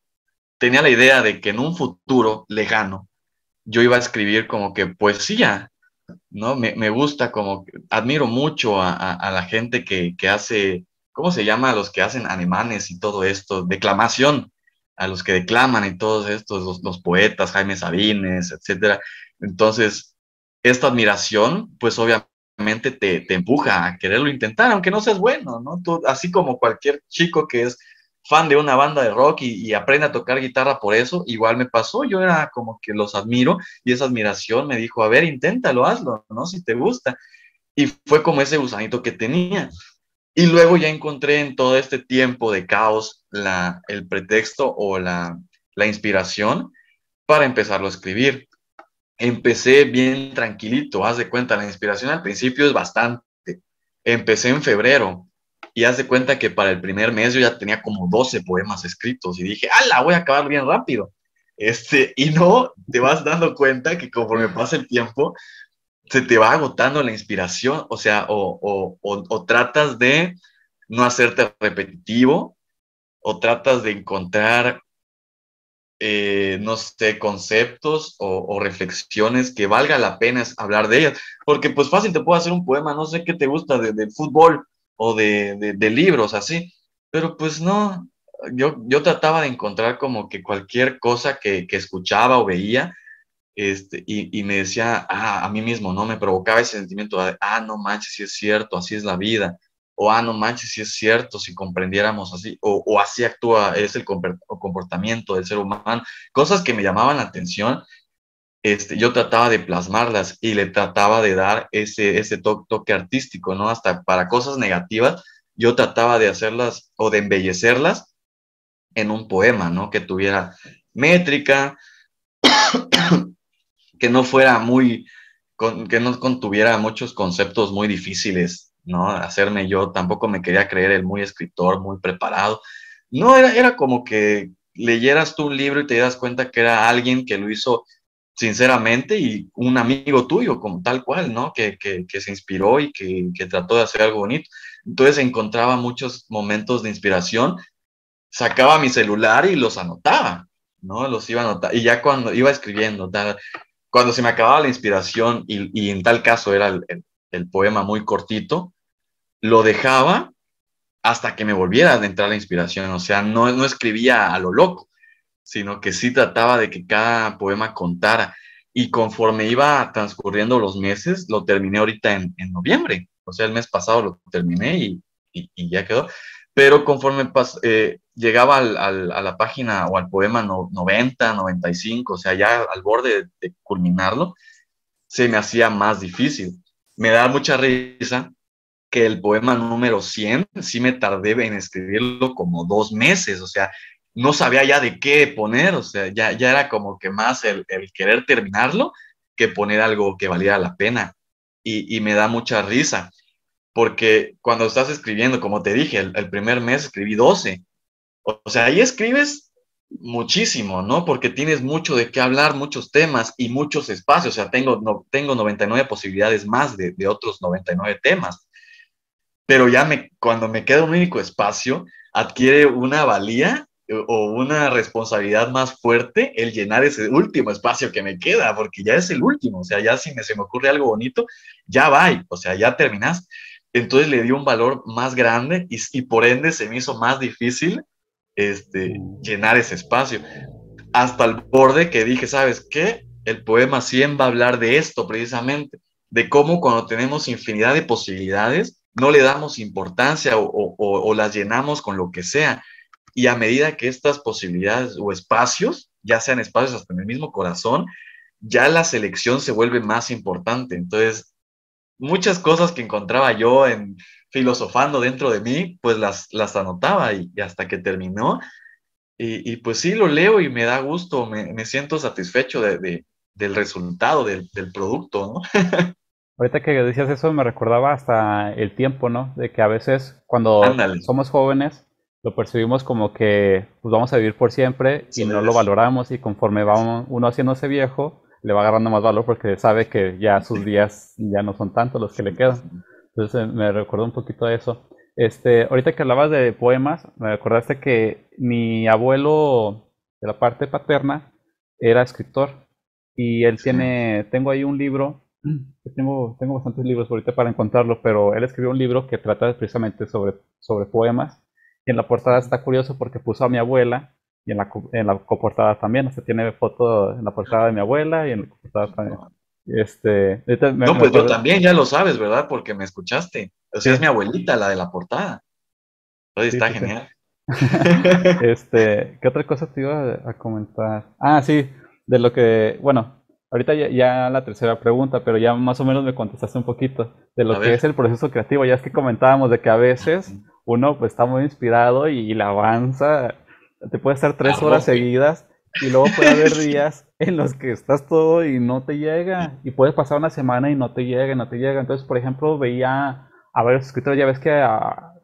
tenía la idea de que en un futuro lejano yo iba a escribir como que poesía, ¿no? Me, gusta como, admiro mucho a, la gente que, hace, ¿cómo se llama? A los que hacen alemanes y todo esto, declamación, a los que declaman y todos estos, los, poetas, Jaime Sabines, etcétera. Entonces, esta admiración, pues obviamente te, te, empuja a quererlo intentar, aunque no seas bueno, ¿no? así como cualquier chico que es fan de una banda de rock y, aprende a tocar guitarra por eso, igual me pasó, yo era como que los admiro y esa admiración me dijo, a ver, inténtalo, hazlo, ¿no? Si te gusta. Y fue como ese gusanito que tenía. Y luego ya encontré en todo este tiempo de caos la, el pretexto o la, la inspiración para empezarlo a escribir. Empecé bien tranquilito, haz de cuenta, la inspiración al principio es bastante. Empecé en febrero, y haz de cuenta que para el primer mes yo ya tenía como 12 poemas escritos y dije, ¡ala! Voy a acabar bien rápido. Este, y no, te vas dando cuenta que conforme pasa el tiempo, se te va agotando la inspiración, o sea, o, o, tratas de no hacerte repetitivo, o tratas de encontrar, eh, no sé, conceptos o, reflexiones que valga la pena hablar de ellas, porque pues fácil te puedo hacer un poema, no sé qué te gusta de, del fútbol, o de, de, libros así, pero pues no, yo, yo trataba de encontrar como que cualquier cosa que, que escuchaba o veía, este, y, me decía, ah, a mí mismo, ¿no? Me provocaba ese sentimiento de, ah, no manches, si es cierto, así es la vida, o ah, no manches, si es cierto, si comprendiéramos así, o, o así actúa, es el comportamiento del ser humano, cosas que me llamaban la atención este, yo trataba de plasmarlas y le trataba de dar ese, ese toque artístico, ¿no? Hasta para cosas negativas, yo trataba de hacerlas o de embellecerlas en un poema, ¿no? Que tuviera métrica, que no fuera muy, que no contuviera muchos conceptos muy difíciles, ¿no? Hacerme yo, tampoco me quería creer el muy escritor, muy preparado. No, era, era como que leyeras tú un libro y te das cuenta que era alguien que lo hizo sinceramente, y un amigo tuyo, como tal cual, ¿no? Que, se inspiró y que, trató de hacer algo bonito. Entonces encontraba muchos momentos de inspiración, sacaba mi celular y los anotaba, ¿no? Los iba a anotar. Y ya cuando iba escribiendo, cuando se me acababa la inspiración, y, en tal caso era el, el, poema muy cortito, lo dejaba hasta que me volviera a entrar la inspiración. O sea, no, no escribía a lo loco sino que sí trataba de que cada poema contara. Y conforme iba transcurriendo los meses, lo terminé ahorita en, noviembre. O sea, el mes pasado lo terminé y, ya quedó. Pero conforme eh, llegaba a la página o al poema 90, 95, o sea, ya al borde de, culminarlo, se me hacía más difícil. Me da mucha risa que el poema número 100 sí me tardé en escribirlo como dos meses, o sea, no sabía ya de qué poner, o sea, ya, ya era como que más el, querer terminarlo que poner algo que valiera la pena. Y, me da mucha risa, porque cuando estás escribiendo, como te dije, el, primer mes escribí 12. O, sea, ahí escribes muchísimo, ¿no? Porque tienes mucho de qué hablar, muchos temas y muchos espacios. O sea, tengo, no, tengo 99 posibilidades más de, de otros 99 temas. Pero ya me, cuando me queda un único espacio, adquiere una valía o una responsabilidad más fuerte el llenar ese último espacio que me queda, porque ya es el último, o sea, ya si me, se me ocurre algo bonito, ya va, o sea, ya terminas. Entonces le dio un valor más grande y, y por ende se me hizo más difícil este, llenar ese espacio. Hasta el borde que dije, ¿sabes qué? El poema 100 va a hablar de esto precisamente, de cómo cuando tenemos infinidad de posibilidades, no le damos importancia o, o, o las llenamos con lo que sea y a medida que estas posibilidades o espacios, ya sean espacios hasta en el mismo corazón, ya la selección se vuelve más importante. Entonces, muchas cosas que encontraba yo en filosofando dentro de mí, pues las, las anotaba y, hasta que terminó. Y, pues sí, lo leo y me da gusto, me, siento satisfecho de, del resultado, del, del producto, ¿no? Ahorita que decías eso me recordaba hasta el tiempo, ¿no? De que a veces cuando somos jóvenes lo percibimos como que pues vamos a vivir por siempre y no lo valoramos y conforme va uno haciéndose viejo, le va agarrando más valor porque sabe que ya sus días ya no son tantos los que le quedan. Entonces eh, me recuerdo un poquito de eso. Este, ahorita que hablabas de poemas, me recordaste que mi abuelo de la parte paterna era escritor y él tiene, tengo ahí un libro, tengo, tengo bastantes libros ahorita para encontrarlo, pero él escribió un libro que trata precisamente sobre, sobre poemas y en la portada está curioso porque puso a mi abuela y en la, en la coportada también, o sea, tiene foto en la portada de mi abuela y en la coportada también. Este, no, pues yo también, ya lo sabes, ¿verdad? Porque me escuchaste. O sea, es mi abuelita la de la portada. Hoy está genial. este, ¿qué otra cosa te iba a, comentar? Ah, sí, de lo que, bueno, ahorita ya, la tercera pregunta, pero ya más o menos me contestaste un poquito de lo que es el proceso creativo. Ya es que comentábamos de que a veces uno pues está muy inspirado y, la avanza, te puede estar tres horas seguidas y luego puede haber días en los que estás todo y no te llega. Y puedes pasar una semana y no te llega, no te llega. Entonces, por ejemplo, veía a varios escritores, ya ves que a,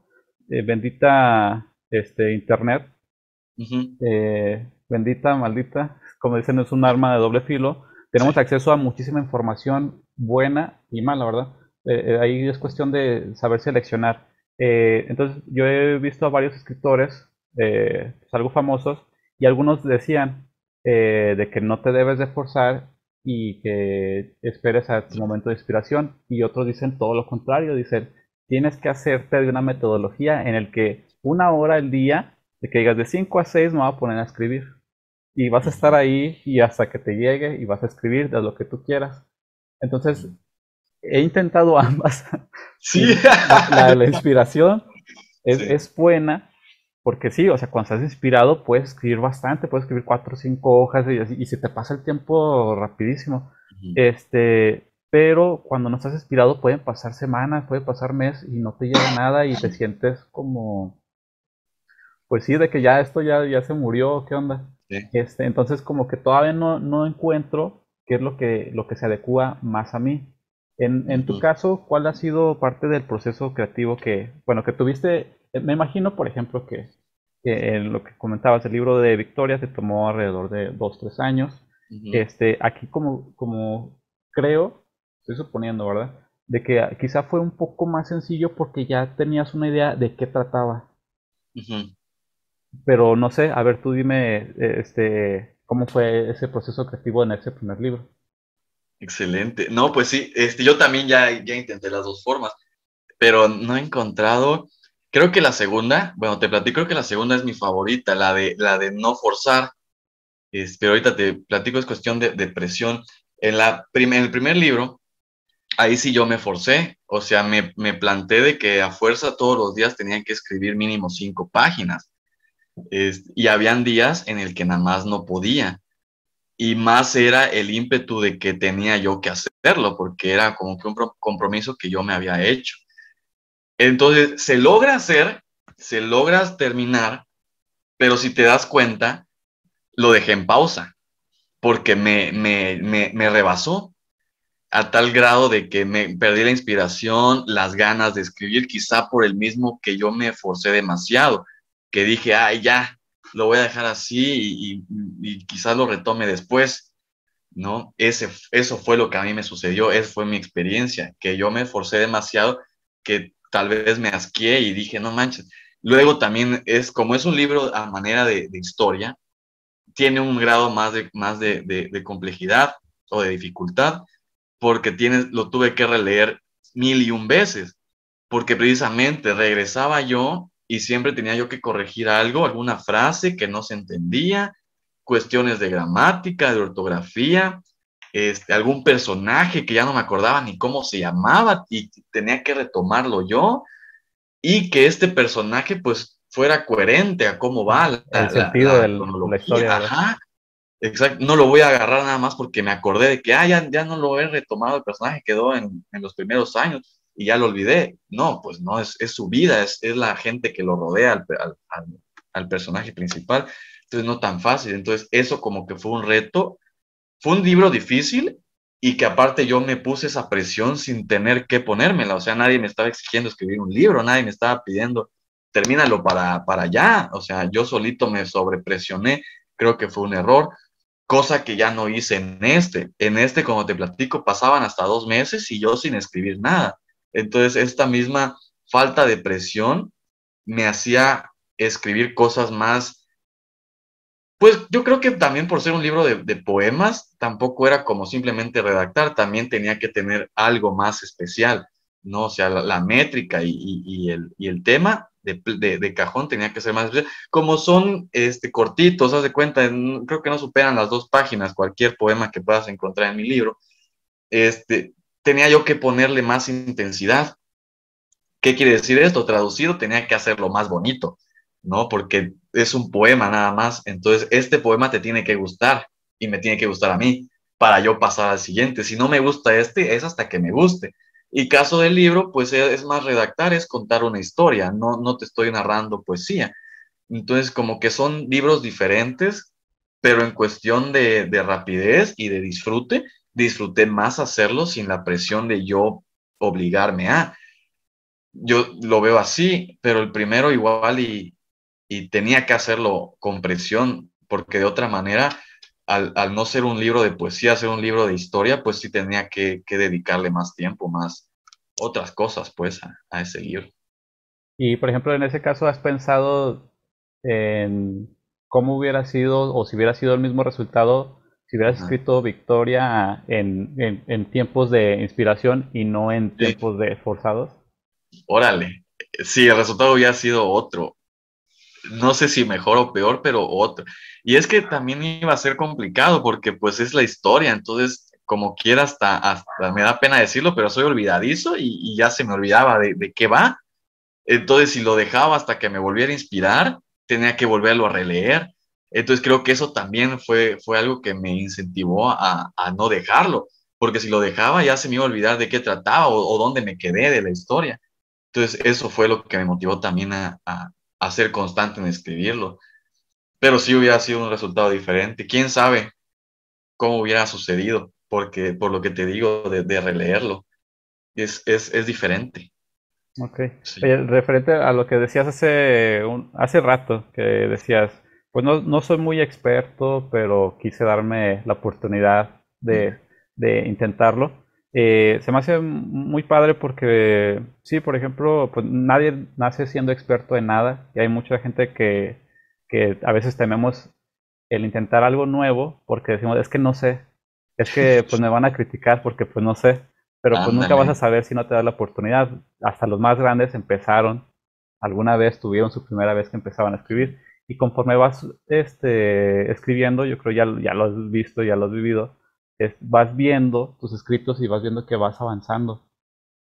eh, bendita este, internet, eh, bendita, maldita, como dicen, es un arma de doble filo. Tenemos acceso a muchísima información buena y mala, ¿verdad? Eh, ahí es cuestión de saber seleccionar. entonces, yo he visto a varios escritores, pues, algo famosos, y algunos decían eh, de que no te debes de forzar y que esperes a tu momento de inspiración. Y otros dicen todo lo contrario, dicen, tienes que hacerte de una metodología en el que una hora al día, de que digas de 5 a 6 me voy a poner a escribir. Y vas a estar ahí y hasta que te llegue y vas a escribir de lo que tú quieras. Entonces, he intentado ambas. Sí. la, la, inspiración es, es buena, porque sí, o sea, cuando estás inspirado puedes escribir bastante, puedes escribir cuatro o cinco hojas y, y se te pasa el tiempo rapidísimo. Este, pero cuando no estás inspirado pueden pasar semanas, puede pasar meses y no te llega nada y te sientes como, pues sí, de que ya esto ya, ya se murió, ¿qué onda? Este, entonces como que todavía no, no encuentro qué es lo que, lo que se adecua más a mí. En, en tu caso, ¿cuál ha sido parte del proceso creativo que, bueno, que tuviste me imagino, por ejemplo, que, en lo que comentabas, el libro de Victoria te tomó alrededor de dos, tres años. este, aquí como, como creo, estoy suponiendo, ¿verdad? De que quizá fue un poco más sencillo porque ya tenías una idea de qué trataba. Pero no sé, a ver, tú dime, eh, este, cómo fue ese proceso creativo en ese primer libro. Excelente. No, pues sí, este, yo también ya, ya intenté las dos formas, pero no he encontrado Creo que la segunda, bueno, te platico, que la segunda es mi favorita, la de, la de no forzar. Es, pero ahorita te platico, es cuestión de, de presión. En, la en el primer libro, ahí sí yo me forcé, o sea, me, me planté de que a fuerza todos los días tenían que escribir mínimo cinco páginas. y habían días en el que nada más no podía. Y más era el ímpetu de que tenía yo que hacerlo, porque era como que un compromiso que yo me había hecho. Entonces, se logra hacer, se logra terminar, pero si te das cuenta, lo dejé en pausa, porque me, me, me, rebasó a tal grado de que me perdí la inspiración, las ganas de escribir, quizá por el mismo que yo me forcé demasiado, que dije, ay, ya, lo voy a dejar así y, quizás lo retome después, ¿no? Ese, eso fue lo que a mí me sucedió, esa fue mi experiencia, que yo me forcé demasiado, que tal vez me asqué y dije, no manches. Luego también es, como es un libro a manera de, historia, tiene un grado más, de, más de, complejidad o de dificultad, porque tiene, lo tuve que releer mil y un veces, porque precisamente regresaba yo y siempre tenía yo que corregir algo, alguna frase que no se entendía, cuestiones de gramática, de ortografía, este, algún personaje que ya no me acordaba ni cómo se llamaba y tenía que retomarlo yo y que este personaje pues fuera coherente a cómo va el sentido de la historia. Ajá, exacto, no lo voy a agarrar nada más porque me acordé de que ah, ya, no lo he retomado, el personaje quedó en, los primeros años y ya lo olvidé. No, pues no, es, su vida, es, la gente que lo rodea al, al personaje principal. Entonces no tan fácil. Entonces eso como que fue un reto fue un libro difícil y que aparte yo me puse esa presión sin tener que ponérmela. O sea, nadie me estaba exigiendo escribir un libro, nadie me estaba pidiendo termínalo para, para allá. O sea, yo solito me sobrepresioné, creo que fue un error, cosa que ya no hice en este. En este, como te platico, pasaban hasta dos meses y yo sin escribir nada. Entonces, esta misma falta de presión me hacía escribir cosas más, pues yo creo que también por ser un libro de, poemas, tampoco era como simplemente redactar, también tenía que tener algo más especial, ¿no? O sea, la, métrica y, el, y, el, tema de, cajón tenía que ser más especial. Como son este, cortitos, haz de cuenta, creo que no superan las dos páginas cualquier poema que puedas encontrar en mi libro, este, tenía yo que ponerle más intensidad. ¿Qué quiere decir esto? Traducido tenía que hacerlo más bonito, ¿no? Porque es un poema nada más. Entonces, este poema te tiene que gustar y me tiene que gustar a mí para yo pasar al siguiente. Si no me gusta este, es hasta que me guste. Y caso del libro, pues es más redactar, es contar una historia, no, no te estoy narrando poesía. Entonces, como que son libros diferentes, pero en cuestión de, de rapidez y de disfrute, disfruté más hacerlo sin la presión de yo obligarme a. Yo lo veo así, pero el primero igual y, y tenía que hacerlo con presión, porque de otra manera, al, al, no ser un libro de poesía, ser un libro de historia, pues sí tenía que, que dedicarle más tiempo, más otras cosas, pues, a, a ese libro. Y, por ejemplo, en ese caso, ¿has pensado en cómo hubiera sido o si hubiera sido el mismo resultado si hubieras escrito Victoria en, en, tiempos de inspiración y no en tiempos de forzados? Órale, sí, el resultado hubiera sido otro. No sé si mejor o peor, pero otro. Y es que también iba a ser complicado porque pues es la historia, entonces como quiera hasta, hasta me da pena decirlo, pero soy olvidadizo y, ya se me olvidaba de, de qué va. Entonces si lo dejaba hasta que me volviera a inspirar, tenía que volverlo a releer entonces creo que eso también fue, fue algo que me incentivó a, a no dejarlo, porque si lo dejaba ya se me iba a olvidar de qué trataba o, dónde me quedé de la historia. Entonces eso fue lo que me motivó también a, a, ser constante en escribirlo. Pero sí hubiera sido un resultado diferente. ¿Quién sabe cómo hubiera sucedido? Porque por lo que te digo de, de releerlo, es, es, es diferente. Ok. referente a lo que decías hace, un, hace rato, que decías, pues no, no soy muy experto, pero quise darme la oportunidad de, de intentarlo. Eh, se me hace muy padre porque, sí, por ejemplo, pues nadie nace siendo experto en nada y hay mucha gente que, que a veces tememos el intentar algo nuevo porque decimos, es que no sé, es que pues me van a criticar porque pues no sé, pero pues nunca vas a saber si no te das la oportunidad. Hasta los más grandes empezaron, alguna vez tuvieron su primera vez que empezaban a escribir y conforme vas este, escribiendo, yo creo ya, ya lo has visto, ya lo has vivido, es, vas viendo tus escritos y vas viendo que vas avanzando.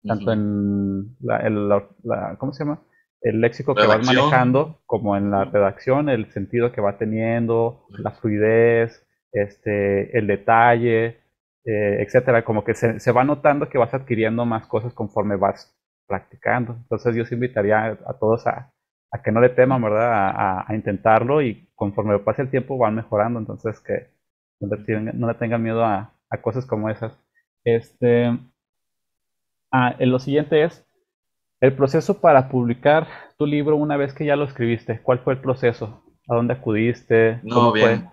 Tanto en la, el, la, ¿cómo se llama? El léxico que vas manejando, como en la redacción, el sentido que va teniendo, la fluidez, este, el detalle, eh, etcétera. Como que se, se, va notando que vas adquiriendo más cosas conforme vas practicando. Entonces yo os invitaría a todos a, a que no le teman, ¿verdad? A, a, intentarlo y conforme pase el tiempo van mejorando, entonces que no le, no le tengan miedo a, a, cosas como esas. Este, ah, lo siguiente es el proceso para publicar tu libro una vez que ya lo escribiste. ¿Cuál fue el proceso? ¿A dónde acudiste? No, bien,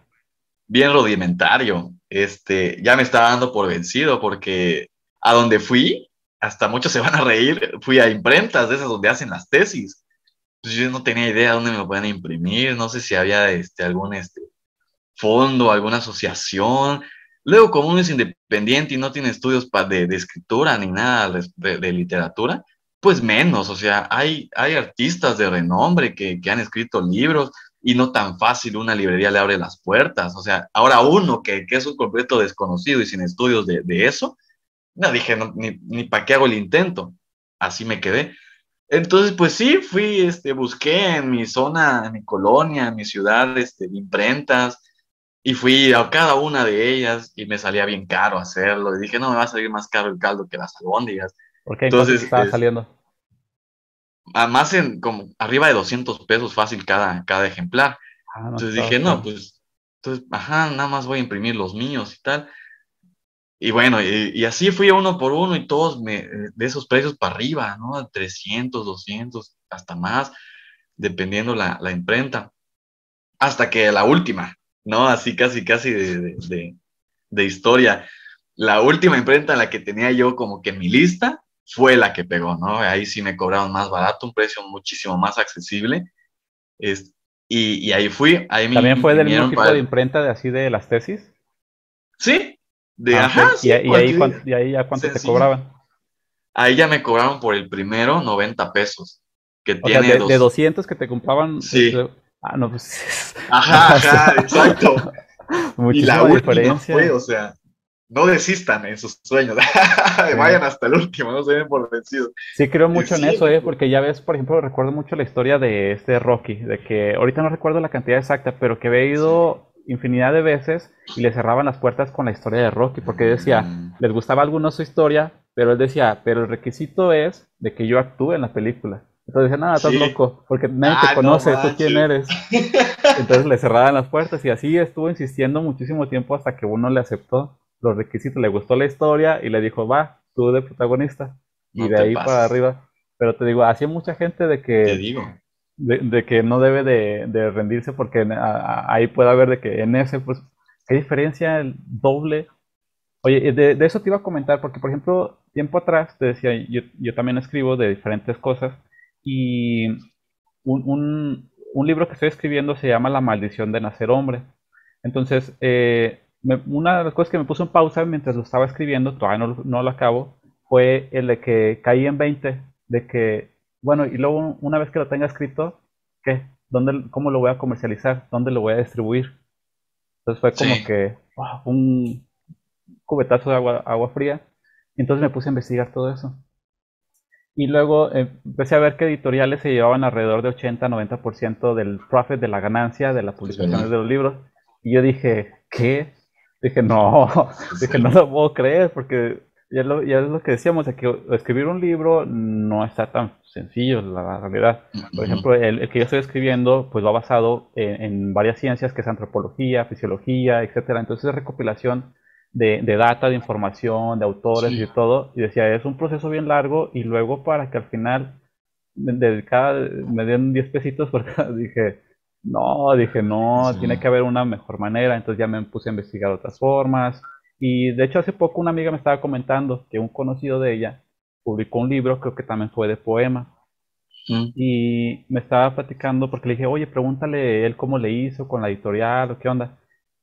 bien rudimentario. Este, ya me estaba dando por vencido porque a donde fui, hasta muchos se van a reír, fui a imprentas de esas donde hacen las tesis pues yo no tenía idea dónde me lo pueden imprimir, no sé si había este, algún este, fondo, alguna asociación. Luego, como uno es independiente y no tiene estudios de, de, escritura ni nada de, de, literatura, pues menos, o sea, hay, hay artistas de renombre que, que, han escrito libros y no tan fácil una librería le abre las puertas, o sea, ahora uno que, que es un completo desconocido y sin estudios de, eso, no dije, ni, ni para qué hago el intento, así me quedé. Entonces, pues sí, fui, este, busqué en mi zona, en mi colonia, en mi ciudad, este, imprentas, y fui a cada una de ellas y me salía bien caro hacerlo. Y dije, no, me va a salir más caro el caldo que las albóndigas. ¿Por qué entonces estaba saliendo? Más en como arriba de 200 pesos fácil cada, cada ejemplar. Ah, entonces dije, no, pues, entonces, ajá, nada más voy a imprimir los míos y tal. Y bueno, y, así fui uno por uno y todos me, de esos precios para arriba, ¿no? 300, 200, hasta más. dependiendo la, la imprenta. Hasta que la última, ¿no? Así casi, casi de, de, de, historia. La última imprenta en la que tenía yo como que mi lista fue la que pegó, ¿no? Ahí sí me cobraron más barato, un precio muchísimo más accesible. Es, y, y, ahí fui. Ahí ¿También fue del mismo tipo de imprenta de así de las tesis? Sí, de ah, ajá. Sí, y, y, ahí, ¿y, ahí, ya cuánto te cobraban? Ahí ya me cobraron por el primero 90 pesos. Que o tiene sea, de, dos... de, 200 que te compraban. Sí. Ah, no, pues. Ajá, ajá, exacto. Y la última diferencia. fue, o sea, no desistan en sus sueños. Vayan hasta el último, no se den por vencidos. Sí, creo mucho Sí, en eso, ¿eh? pues. porque ya ves, por ejemplo, recuerdo mucho la historia de este Rocky, de que ahorita no recuerdo la cantidad exacta, pero que había ido infinidad de veces y le cerraban las puertas con la historia de Rocky, porque decía, Mm. les gustaba a algunos su historia, pero él decía, pero el requisito es de que yo actúe en la película. Entonces decía, nada, estás Sí. loco, porque nadie Ah, te no conoce, tú quién eres. Entonces le cerraban las puertas y así estuvo insistiendo muchísimo tiempo hasta que uno le aceptó los requisitos, le gustó la historia y le dijo, va, tú de protagonista. Y de ahí pases. para arriba. Pero te digo, así hay mucha gente de Te que, digo. de, de que no debe de, de rendirse porque en- a- a- ahí puede haber de que en ese, pues, qué diferencia el doble. Oye, de, de eso te iba a comentar porque, por ejemplo, tiempo atrás te decía, yo, yo también escribo de diferentes cosas y un, un, un libro que estoy escribiendo se llama La maldición de nacer hombre. Entonces, eh, me- una de las cosas que me puso en pausa mientras lo estaba escribiendo, todavía no, no lo acabo, fue el de que caí en 20, de que, bueno, y luego una vez que lo tenga escrito, ¿qué? ¿Dónde, cómo lo voy a comercializar? ¿Dónde lo voy a distribuir? Entonces fue como Sí. que wow, un cubetazo de agua, agua fría. Entonces me puse a investigar todo eso. Y luego eh, empecé a ver que editoriales se llevaban alrededor de 80-90% del profit, de la ganancia de las publicaciones Sí. de los libros. Y yo dije, ¿qué? Dije, no, dije, no lo puedo creer, porque ya, lo, ya es lo que decíamos, de que escribir un libro no está tan sencillo, la realidad. Por ejemplo, el, el que yo estoy escribiendo, pues va basado en, en varias ciencias, que es antropología, fisiología, etcétera. Entonces es recopilación de, de data, de información, de autores Sí. y de todo. Y decía, es un proceso bien largo y luego para que al final de, cada, me den 10 pesitos, porque dije, no, dije, no, Sí. tiene que haber una mejor manera. Entonces ya me puse a investigar otras formas. Y de hecho hace poco una amiga me estaba comentando que un conocido de ella publicó un libro, creo que también fue de poema. Mm. Y me estaba platicando porque le dije, oye, pregúntale él cómo le hizo con la editorial o qué onda.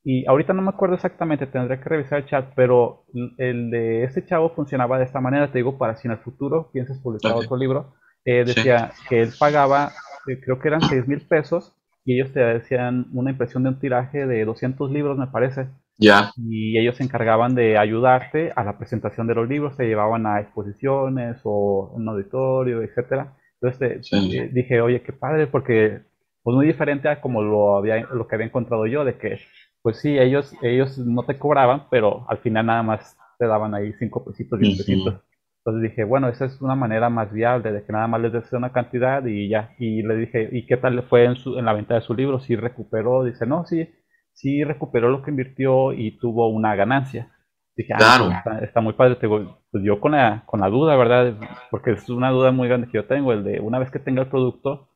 Y ahorita no me acuerdo exactamente, tendré que revisar el chat, pero el de este chavo funcionaba de esta manera, te digo, para si en el futuro piensas publicar Ok. otro libro, eh, decía que él pagaba, eh, creo que eran 6 mil pesos, y ellos te decían una impresión de un tiraje de 200 libros, me parece, Ya. y ellos se encargaban de ayudarte a la presentación de los libros, te llevaban a exposiciones o un auditorio, etcétera. Entonces Sí. eh, dije, oye, qué padre, porque pues muy diferente a como lo había, lo que había encontrado yo, de que pues sí, ellos, ellos no te cobraban, pero al final nada más te daban ahí cinco pesitos, diez pesitos. Entonces dije, bueno, esa es una manera más viable, de que nada más les des una cantidad y ya. Y le dije, ¿y qué tal le fue en, su, en la venta de su libro? ¿Sí recuperó? Dice, no, sí, sí recuperó lo que invirtió y tuvo una ganancia. Dije, ah, Claro. pues está, está muy padre. Te digo, pues yo con la, con la duda, ¿verdad? Porque es una duda muy grande que yo tengo, el de una vez que tenga el producto,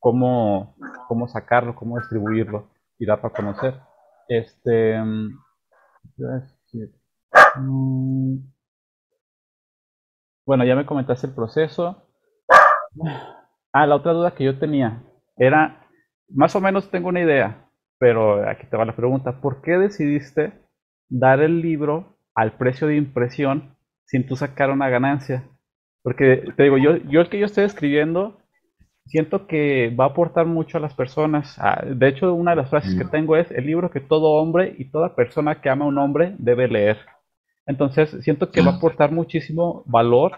cómo, cómo sacarlo, cómo distribuirlo y dar para conocer. Este, mm. Mm, bueno, ya me comentaste el proceso. Ah, la otra duda que yo tenía era, más o menos tengo una idea, pero aquí te va la pregunta. ¿Por qué decidiste dar el libro al precio de impresión sin tú sacar una ganancia? Porque te digo, yo, yo el que yo estoy escribiendo, siento que va a aportar mucho a las personas. Ah, de hecho, una de las frases que Mm. tengo es el libro que todo hombre y toda persona que ama a un hombre debe leer. Entonces, siento que va a Mm. aportar muchísimo valor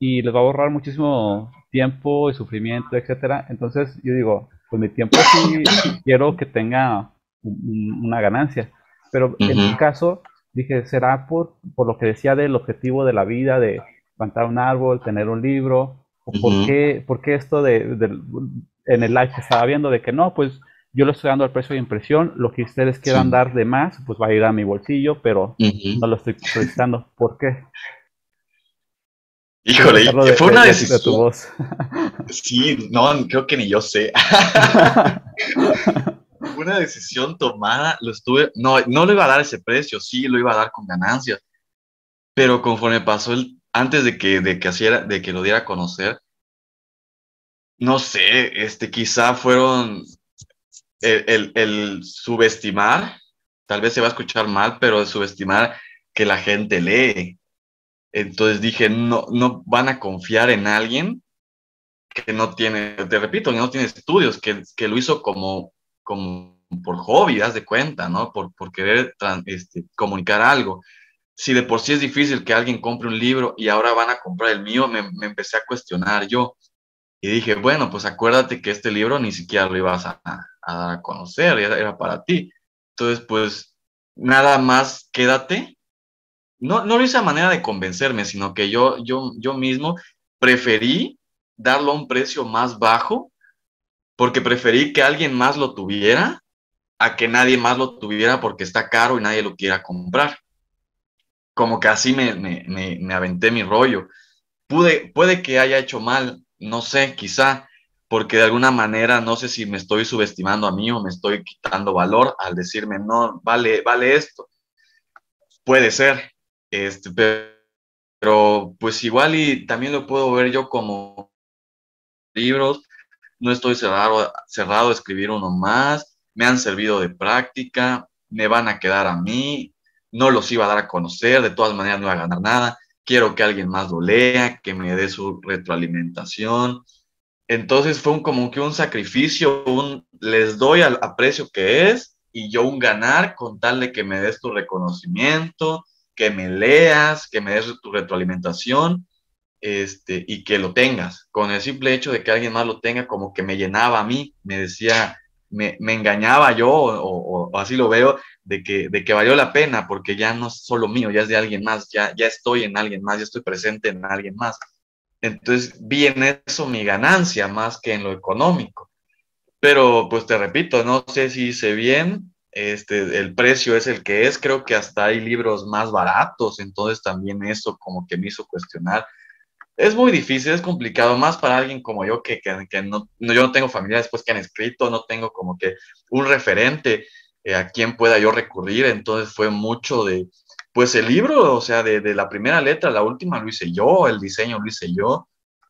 y les va a ahorrar muchísimo tiempo y sufrimiento, etcétera. Entonces, yo digo, pues mi tiempo sí quiero que tenga un- un- una ganancia. Pero en mi caso, dije, será por, por lo que decía del objetivo de la vida, de plantar un árbol, tener un libro, o por qué, por qué esto de, en el live que estaba viendo de que no, pues yo lo estoy dando al precio de impresión, lo que ustedes quieran Sí. dar de más, pues va a ir a mi bolsillo, pero no lo estoy solicitando. ¿Por qué? Híjole, de- fue una de- de- de tu decisión. voz. Sí, no, creo que ni yo sé. Una decisión tomada, lo estuve, no, no le iba a dar ese precio, sí, lo iba a dar con ganancias, pero conforme pasó el, antes de que, de que, haciera, de que lo diera a conocer, no sé, este, quizá fueron el, el, subestimar, tal vez se va a escuchar mal, pero subestimar que la gente lee. Entonces dije, no, no van a confiar en alguien que no tiene, te repito, que no tiene estudios, que, que lo hizo como, como por hobby, haz de cuenta, ¿no? Por, por querer este, comunicar algo. Si de por sí es difícil que alguien compre un libro y ahora van a comprar el mío, me, empecé a cuestionar yo. Y dije, bueno, pues acuérdate que este libro ni siquiera lo ibas a, a dar a conocer, era para ti. Entonces, pues nada más quédate. No, no lo hice a manera de convencerme, sino que yo, yo, yo mismo preferí darlo a un precio más bajo porque preferí que alguien más lo tuviera a que nadie más lo tuviera porque está caro y nadie lo quiera comprar. Como que así me, me, me, me aventé mi rollo. Pude, puede que haya hecho mal, no sé, quizá, porque de alguna manera no sé si me estoy subestimando a mí o me estoy quitando valor al decirme, no, vale, vale esto. Puede ser, este, pero pues igual y también lo puedo ver yo como libros, no estoy cerrado, cerrado a escribir uno más, me han servido de práctica, me van a quedar a mí, no los iba a dar a conocer, de todas maneras no iba a ganar nada, quiero que alguien más lo lea, que me dé su retroalimentación, entonces fue un, como que un sacrificio, un les doy al precio que es y yo un ganar con tal de que me des tu reconocimiento, que me leas, que me des tu retroalimentación este, y que lo tengas. Con el simple hecho de que alguien más lo tenga, como que me llenaba a mí, me decía, me, me engañaba yo, o, así lo veo, de que, de que valió la pena, porque ya no es solo mío, ya es de alguien más, ya, ya estoy en alguien más, ya estoy presente en alguien más. Entonces vi en eso mi ganancia más que en lo económico. Pero pues te repito, no sé si hice bien, este, el precio es el que es, creo que hasta hay libros más baratos, entonces también eso como que me hizo cuestionar. Es muy difícil, es complicado, más para alguien como yo que, que, no, yo no tengo familia después que han escrito, no tengo como que un referente eh, a quien pueda yo recurrir, entonces fue mucho de, pues el libro, o sea, de, la primera letra la última lo hice yo, el diseño lo hice yo,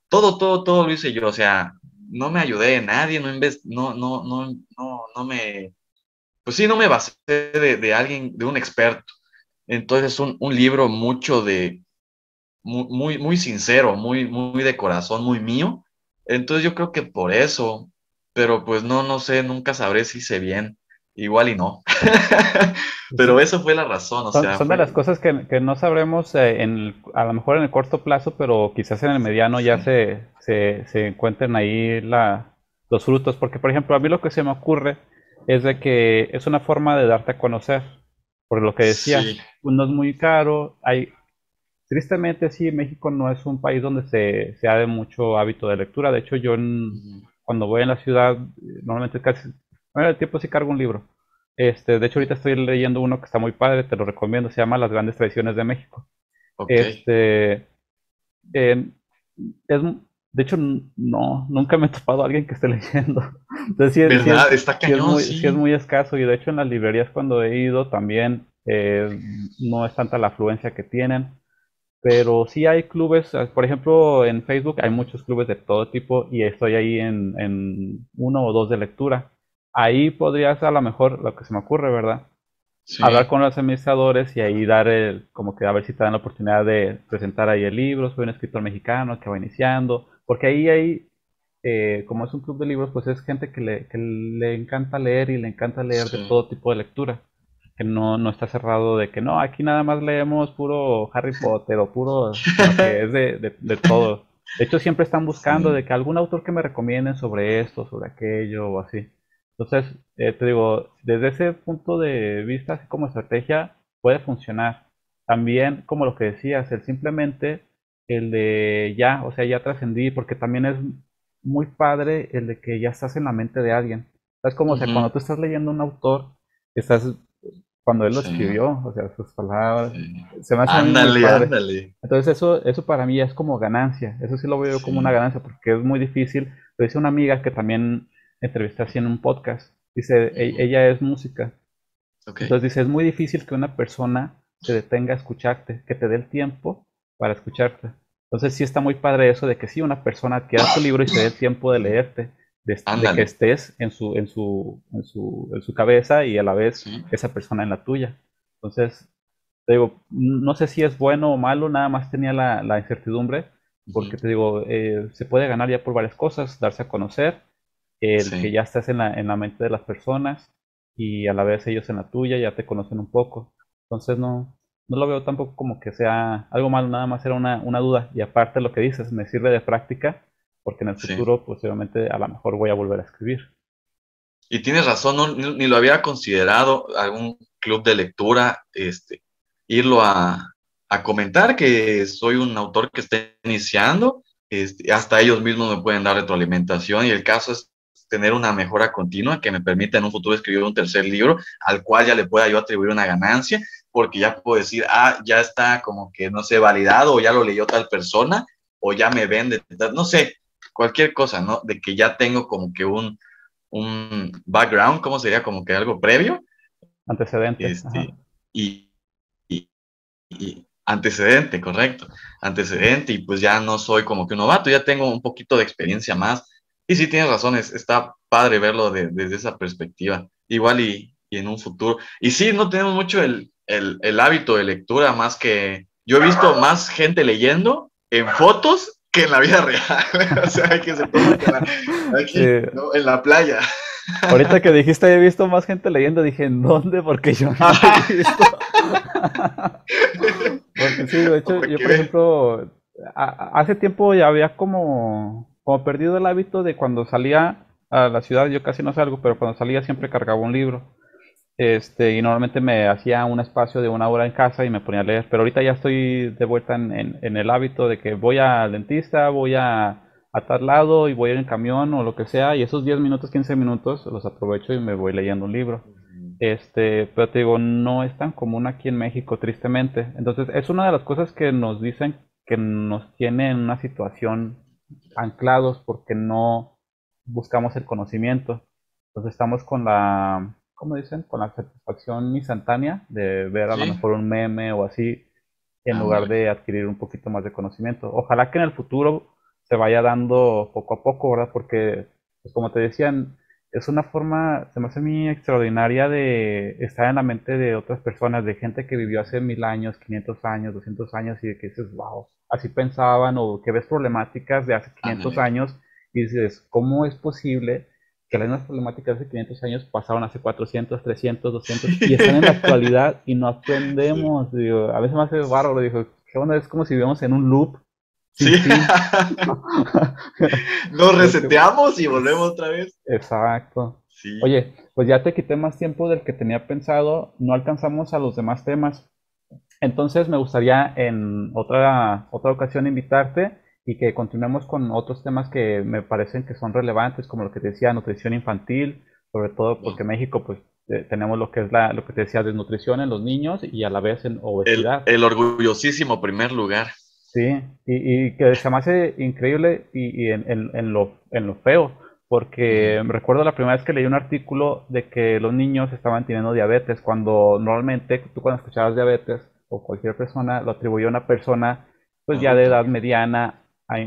todo, todo, todo lo hice yo, o sea, no me ayudé de nadie, no, no, no, no, no, no me, pues sí, no me basé de, alguien, de un experto. Entonces, un, un libro mucho de, muy, muy, sincero, muy, muy de corazón, muy mío. Entonces, yo creo que por eso, pero pues no, no sé, nunca sabré si hice bien. Igual y no. pero eso fue la razón. O son, sea, son de las cosas que, que no sabremos eh, en a lo mejor en el corto plazo, pero quizás en el mediano ya se, se, se, encuentren ahí la, los frutos. Porque, por ejemplo, a mí lo que se me ocurre es de que es una forma de darte a conocer. Por lo que decía, sí. no es muy caro. Hay, tristemente, sí, México no es un país donde se, se ha de mucho hábito de lectura. De hecho, yo en, cuando voy en la ciudad, normalmente casi bueno, el tiempo sí cargo un libro. Este, de hecho, ahorita estoy leyendo uno que está muy padre, te lo recomiendo, se llama Las grandes tradiciones de México. Okay. Este, eh, es, de hecho, no, nunca me he topado a alguien que esté leyendo. Entonces, sí, ¿Verdad? Sí es, está cañón, sí es, muy, sí. sí es muy escaso y de hecho en las librerías cuando he ido también eh, no es tanta la afluencia que tienen. Pero sí hay clubes, por ejemplo, en Facebook hay muchos clubes de todo tipo y estoy ahí en, en uno o dos de lectura ahí podrías a lo mejor, lo que se me ocurre, ¿verdad? Sí. Hablar con los administradores y ahí dar el, como que a ver si te dan la oportunidad de presentar ahí el libro, soy un escritor mexicano que va iniciando, porque ahí hay, eh, como es un club de libros, pues es gente que le, que le encanta leer y le encanta leer sí. de todo tipo de lectura, que no, no está cerrado de que no, aquí nada más leemos puro Harry Potter o puro, que es de, de, de, todo. De hecho, siempre están buscando sí. de que algún autor que me recomienden sobre esto, sobre aquello o así. Entonces, eh, te digo, desde ese punto de vista, así como estrategia, puede funcionar. También, como lo que decías, el simplemente el de ya, o sea, ya trascendí, porque también es muy padre el de que ya estás en la mente de alguien. Es como, uh -huh. o sea, cuando tú estás leyendo un autor, estás, cuando él lo escribió, o sea, sus palabras. Se me hace ándale, ándale. Entonces eso, eso para mí es como ganancia, eso sí lo veo como una ganancia porque es muy difícil. Lo dice una amiga que también entrevisté así en un podcast, dice, e, ella es música. Entonces dice, es muy difícil que una persona se detenga a escucharte, que te dé el tiempo para escucharte. Entonces sí está muy padre eso de que sí, una persona adquiera tu libro y se dé el tiempo de leerte de, que estés en su, en, su, en, su, en su cabeza y a la vez esa persona en la tuya. Entonces, te digo, no sé si es bueno o malo, nada más tenía la, la incertidumbre, porque te digo, eh, se puede ganar ya por varias cosas, darse a conocer, el que ya estás en la, en la mente de las personas y a la vez ellos en la tuya ya te conocen un poco. Entonces no, no lo veo tampoco como que sea algo malo, nada más era una, una duda. Y aparte lo que dices, me sirve de práctica porque en el futuro posiblemente a lo mejor voy a volver a escribir. Y tienes razón, ni, lo había considerado algún club de lectura, este, irlo a, a comentar que soy un autor que está iniciando, este, hasta ellos mismos me pueden dar retroalimentación y el caso es tener una mejora continua que me permita en un futuro escribir un tercer libro al cual ya le pueda yo atribuir una ganancia, porque ya puedo decir, ah, ya está como que, no sé, validado, o ya lo leyó tal persona, o ya me vende, no sé, cualquier cosa, ¿no? De que ya tengo como que un, un background, ¿cómo sería? Como que algo previo. Antecedente. Este, y, y, antecedente, correcto. Antecedente, y pues ya no soy como que un novato, ya tengo un poquito de experiencia más. Y sí tienes razón, está padre verlo desde esa perspectiva. Igual y, y, en un futuro. Y sí, no tenemos mucho el, el, el hábito de lectura, más que yo he visto más gente leyendo en fotos que en la vida real. o sea, que se toma aquí, en la playa. Ahorita que dijiste, he visto más gente leyendo, dije, ¿en dónde? Porque yo no he visto. Porque sí, de hecho, yo por ejemplo, hace tiempo ya había como, como perdido el hábito de cuando salía a la ciudad, yo casi no salgo, pero cuando salía siempre cargaba un libro. Este, y normalmente me hacía un espacio de una hora en casa y me ponía a leer. Pero ahorita ya estoy de vuelta en, el hábito de que voy al dentista, voy a, a, tal lado y voy en camión o lo que sea. Y esos 10 minutos, 15 minutos los aprovecho y me voy leyendo un libro. Este, pero te digo, no es tan común aquí en México, tristemente. Entonces, es una de las cosas que nos dicen que nos tiene en una situación anclados porque no buscamos el conocimiento. Entonces, estamos con la como dicen? Con la satisfacción instantánea de ver a lo mejor un meme o así, en ah, lugar de adquirir un poquito más de conocimiento. Ojalá que en el futuro se vaya dando poco a poco, ¿verdad? Porque, pues como te decían, es una forma, se me hace muy extraordinaria de estar en la mente de otras personas, de gente que vivió hace mil años, 500 años, 200 años y de que dices, wow, así pensaban o que ves problemáticas de hace 500 años y dices, ¿cómo es posible que las mismas problemáticas de hace 500 años pasaron hace 400, 300, 200 y están en la actualidad y no aprendemos. Digo, a veces me hace bárbaro, digo, qué onda, es como si viviéramos en un loop. Sí. Nos reseteamos y volvemos otra vez. Exacto. Sí. Oye, pues ya te quité más tiempo del que tenía pensado, no alcanzamos a los demás temas. Entonces me gustaría en otra, otra ocasión invitarte y que continuemos con otros temas que me parecen que son relevantes, como lo que te decía, nutrición infantil, sobre todo porque en México pues eh, tenemos lo que es la, lo que te decía, desnutrición en los niños y a la vez en obesidad. El, orgullosísimo primer lugar. Sí, y, que se me hace increíble y, en, lo, en lo feo, porque recuerdo la primera vez que leí un artículo de que los niños estaban teniendo diabetes, cuando normalmente tú cuando escuchabas diabetes o cualquier persona lo atribuyó a una persona pues ya de edad mediana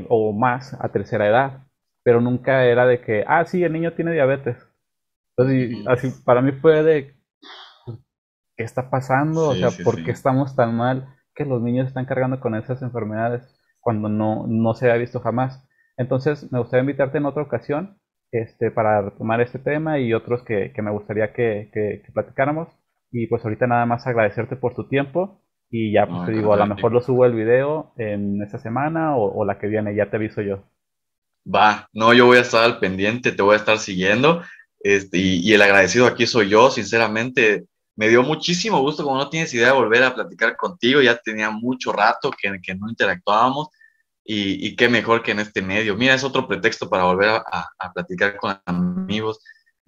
o más a tercera edad, pero nunca era de que, ah, sí, el niño tiene diabetes. Entonces, así para mí fue de, ¿qué está pasando? o sea, ¿por qué estamos tan mal que los niños están cargando con esas enfermedades cuando no, no se ha visto jamás? Entonces, me gustaría invitarte en otra ocasión este, para retomar este tema y otros que, que me gustaría que, que, que platicáramos. Y pues ahorita nada más agradecerte por tu tiempo y ya, pues te digo, a lo mejor lo subo el video en esta semana o, la que viene, ya te aviso yo. Va, no, yo voy a estar al pendiente, te voy a estar siguiendo. Este, y, el agradecido aquí soy yo, sinceramente. Me dio muchísimo gusto, como no tienes idea, de volver a platicar contigo. Ya tenía mucho rato que, que no interactuábamos. Y, y, qué mejor que en este medio. Mira, es otro pretexto para volver a, platicar con amigos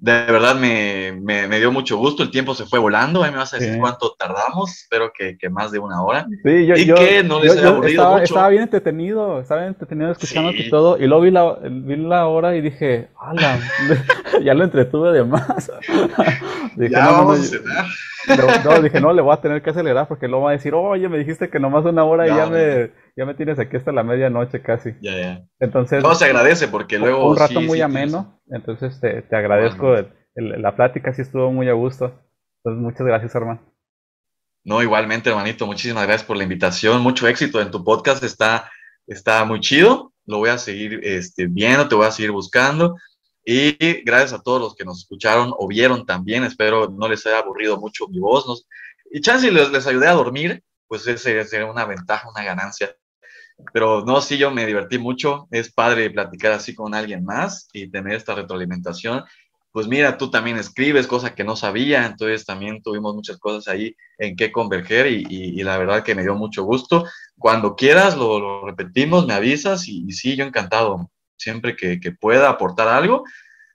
de verdad me, me, dio mucho gusto, el tiempo se fue volando, ahí me vas a decir cuánto tardamos, espero que, que, más de una hora. Sí, yo, y que no les haya aburrido estaba, mucho. Estaba bien entretenido, estaba bien entretenido escuchando y todo, y luego vi la, vi la hora y dije, ¡hala! ya lo entretuve de más. dije, ya no, vamos a cenar. No, dije, no, le voy a tener que acelerar porque luego va a decir, oye, me dijiste que nomás una hora y ya me, ya me tienes aquí hasta la medianoche casi. Ya, ya. Entonces. No, se agradece porque luego. Un rato muy ameno, entonces te, te agradezco. la plática sí estuvo muy a gusto. Entonces, muchas gracias, hermano. No, igualmente, hermanito, muchísimas gracias por la invitación. Mucho éxito en tu podcast, está, está muy chido. Lo voy a seguir este, viendo, te voy a seguir buscando. Y gracias a todos los que nos escucharon o vieron también. Espero no les haya aburrido mucho mi voz. Y chance les, les ayudé a dormir, pues ese sería una ventaja, una ganancia. Pero no, sí, yo me divertí mucho. Es padre platicar así con alguien más y tener esta retroalimentación. Pues mira, tú también escribes, cosas que no sabía, entonces también tuvimos muchas cosas ahí en qué converger y, la verdad que me dio mucho gusto. Cuando quieras lo, repetimos, me avisas y, sí, yo encantado. Siempre que, que, pueda aportar algo,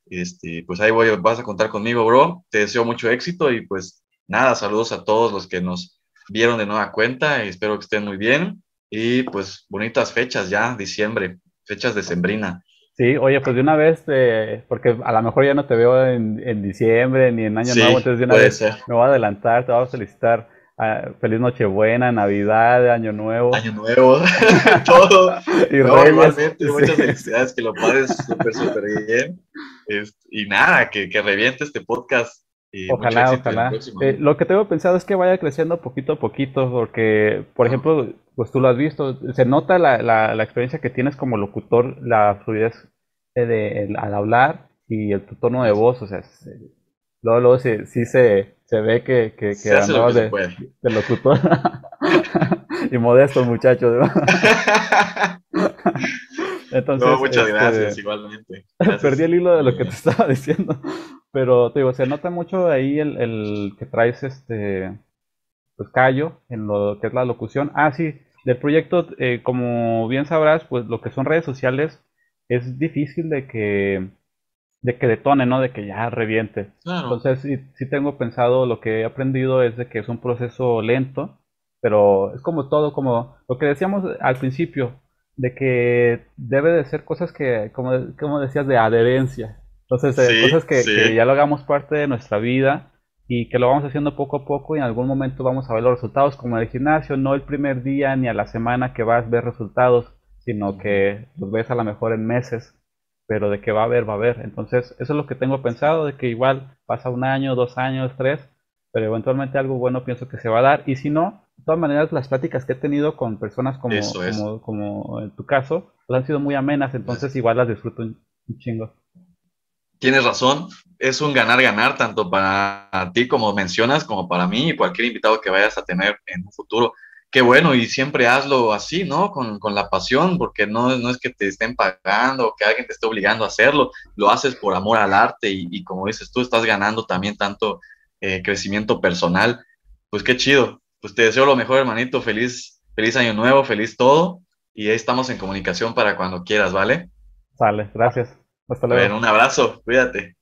este, pues ahí voy, vas a contar conmigo, bro. Te deseo mucho éxito y pues nada, saludos a todos los que nos vieron de nueva cuenta y espero que estén muy bien. Y pues bonitas fechas ya, diciembre, fechas de sembrina. Sí, oye, pues de una vez, eh, porque a lo mejor ya no te veo en, en diciembre ni en Año Nuevo, entonces de una vez me voy a adelantar, te voy a felicitar. Ah, feliz Nochebuena, Navidad, Año Nuevo. Año Nuevo, todo. y no, muchas felicidades, que lo pases súper, súper bien. y nada, que, que reviente este podcast ojalá, ojalá. Eh, lo que tengo pensado es que vaya creciendo poquito a poquito, porque, por ejemplo, pues tú lo has visto, se nota la, la, experiencia que tienes como locutor, la fluidez de, al hablar y el tu tono de voz, o sea, luego, luego sí, sí se, se ve que, que, que de, de, locutor. y modesto muchacho. Entonces, muchas este, gracias, igualmente. Perdí el hilo de lo que te estaba diciendo. Pero te digo, se nota mucho ahí el, el que traes este pues callo en lo que es la locución. Ah, sí, del proyecto, eh, como bien sabrás, pues lo que son redes sociales es difícil de que de que detone, ¿no? De que ya reviente. Entonces, sí, sí, tengo pensado, lo que he aprendido es de que es un proceso lento, pero es como todo, como lo que decíamos al principio, de que debe de ser cosas que, como, como decías, de adherencia. Entonces, eh, cosas que, ya lo hagamos parte de nuestra vida y que lo vamos haciendo poco a poco y en algún momento vamos a ver los resultados, como en el gimnasio, no el primer día ni a la semana que vas a ver resultados, sino que los ves a lo mejor en meses, pero de que va a haber, va a haber. Entonces, eso es lo que tengo pensado, de que igual pasa un año, dos años, tres, pero eventualmente algo bueno pienso que se va a dar. Y si no, todas maneras, las pláticas que he tenido con personas como, como, como, en tu caso, pues han sido muy amenas, entonces igual las disfruto un chingo tienes razón, es un ganar-ganar tanto para ti como mencionas, como para mí y cualquier invitado que vayas a tener en un futuro. Qué bueno, y siempre hazlo así, ¿no? Con, con la pasión, porque no, no, es que te estén pagando o que alguien te esté obligando a hacerlo, lo haces por amor al arte y, y como dices tú, estás ganando también tanto eh, crecimiento personal. Pues qué chido, pues te deseo lo mejor, hermanito, feliz, feliz año nuevo, feliz todo, y ahí estamos en comunicación para cuando quieras, ¿vale? Vale, gracias. Hasta luego. un abrazo, cuídate.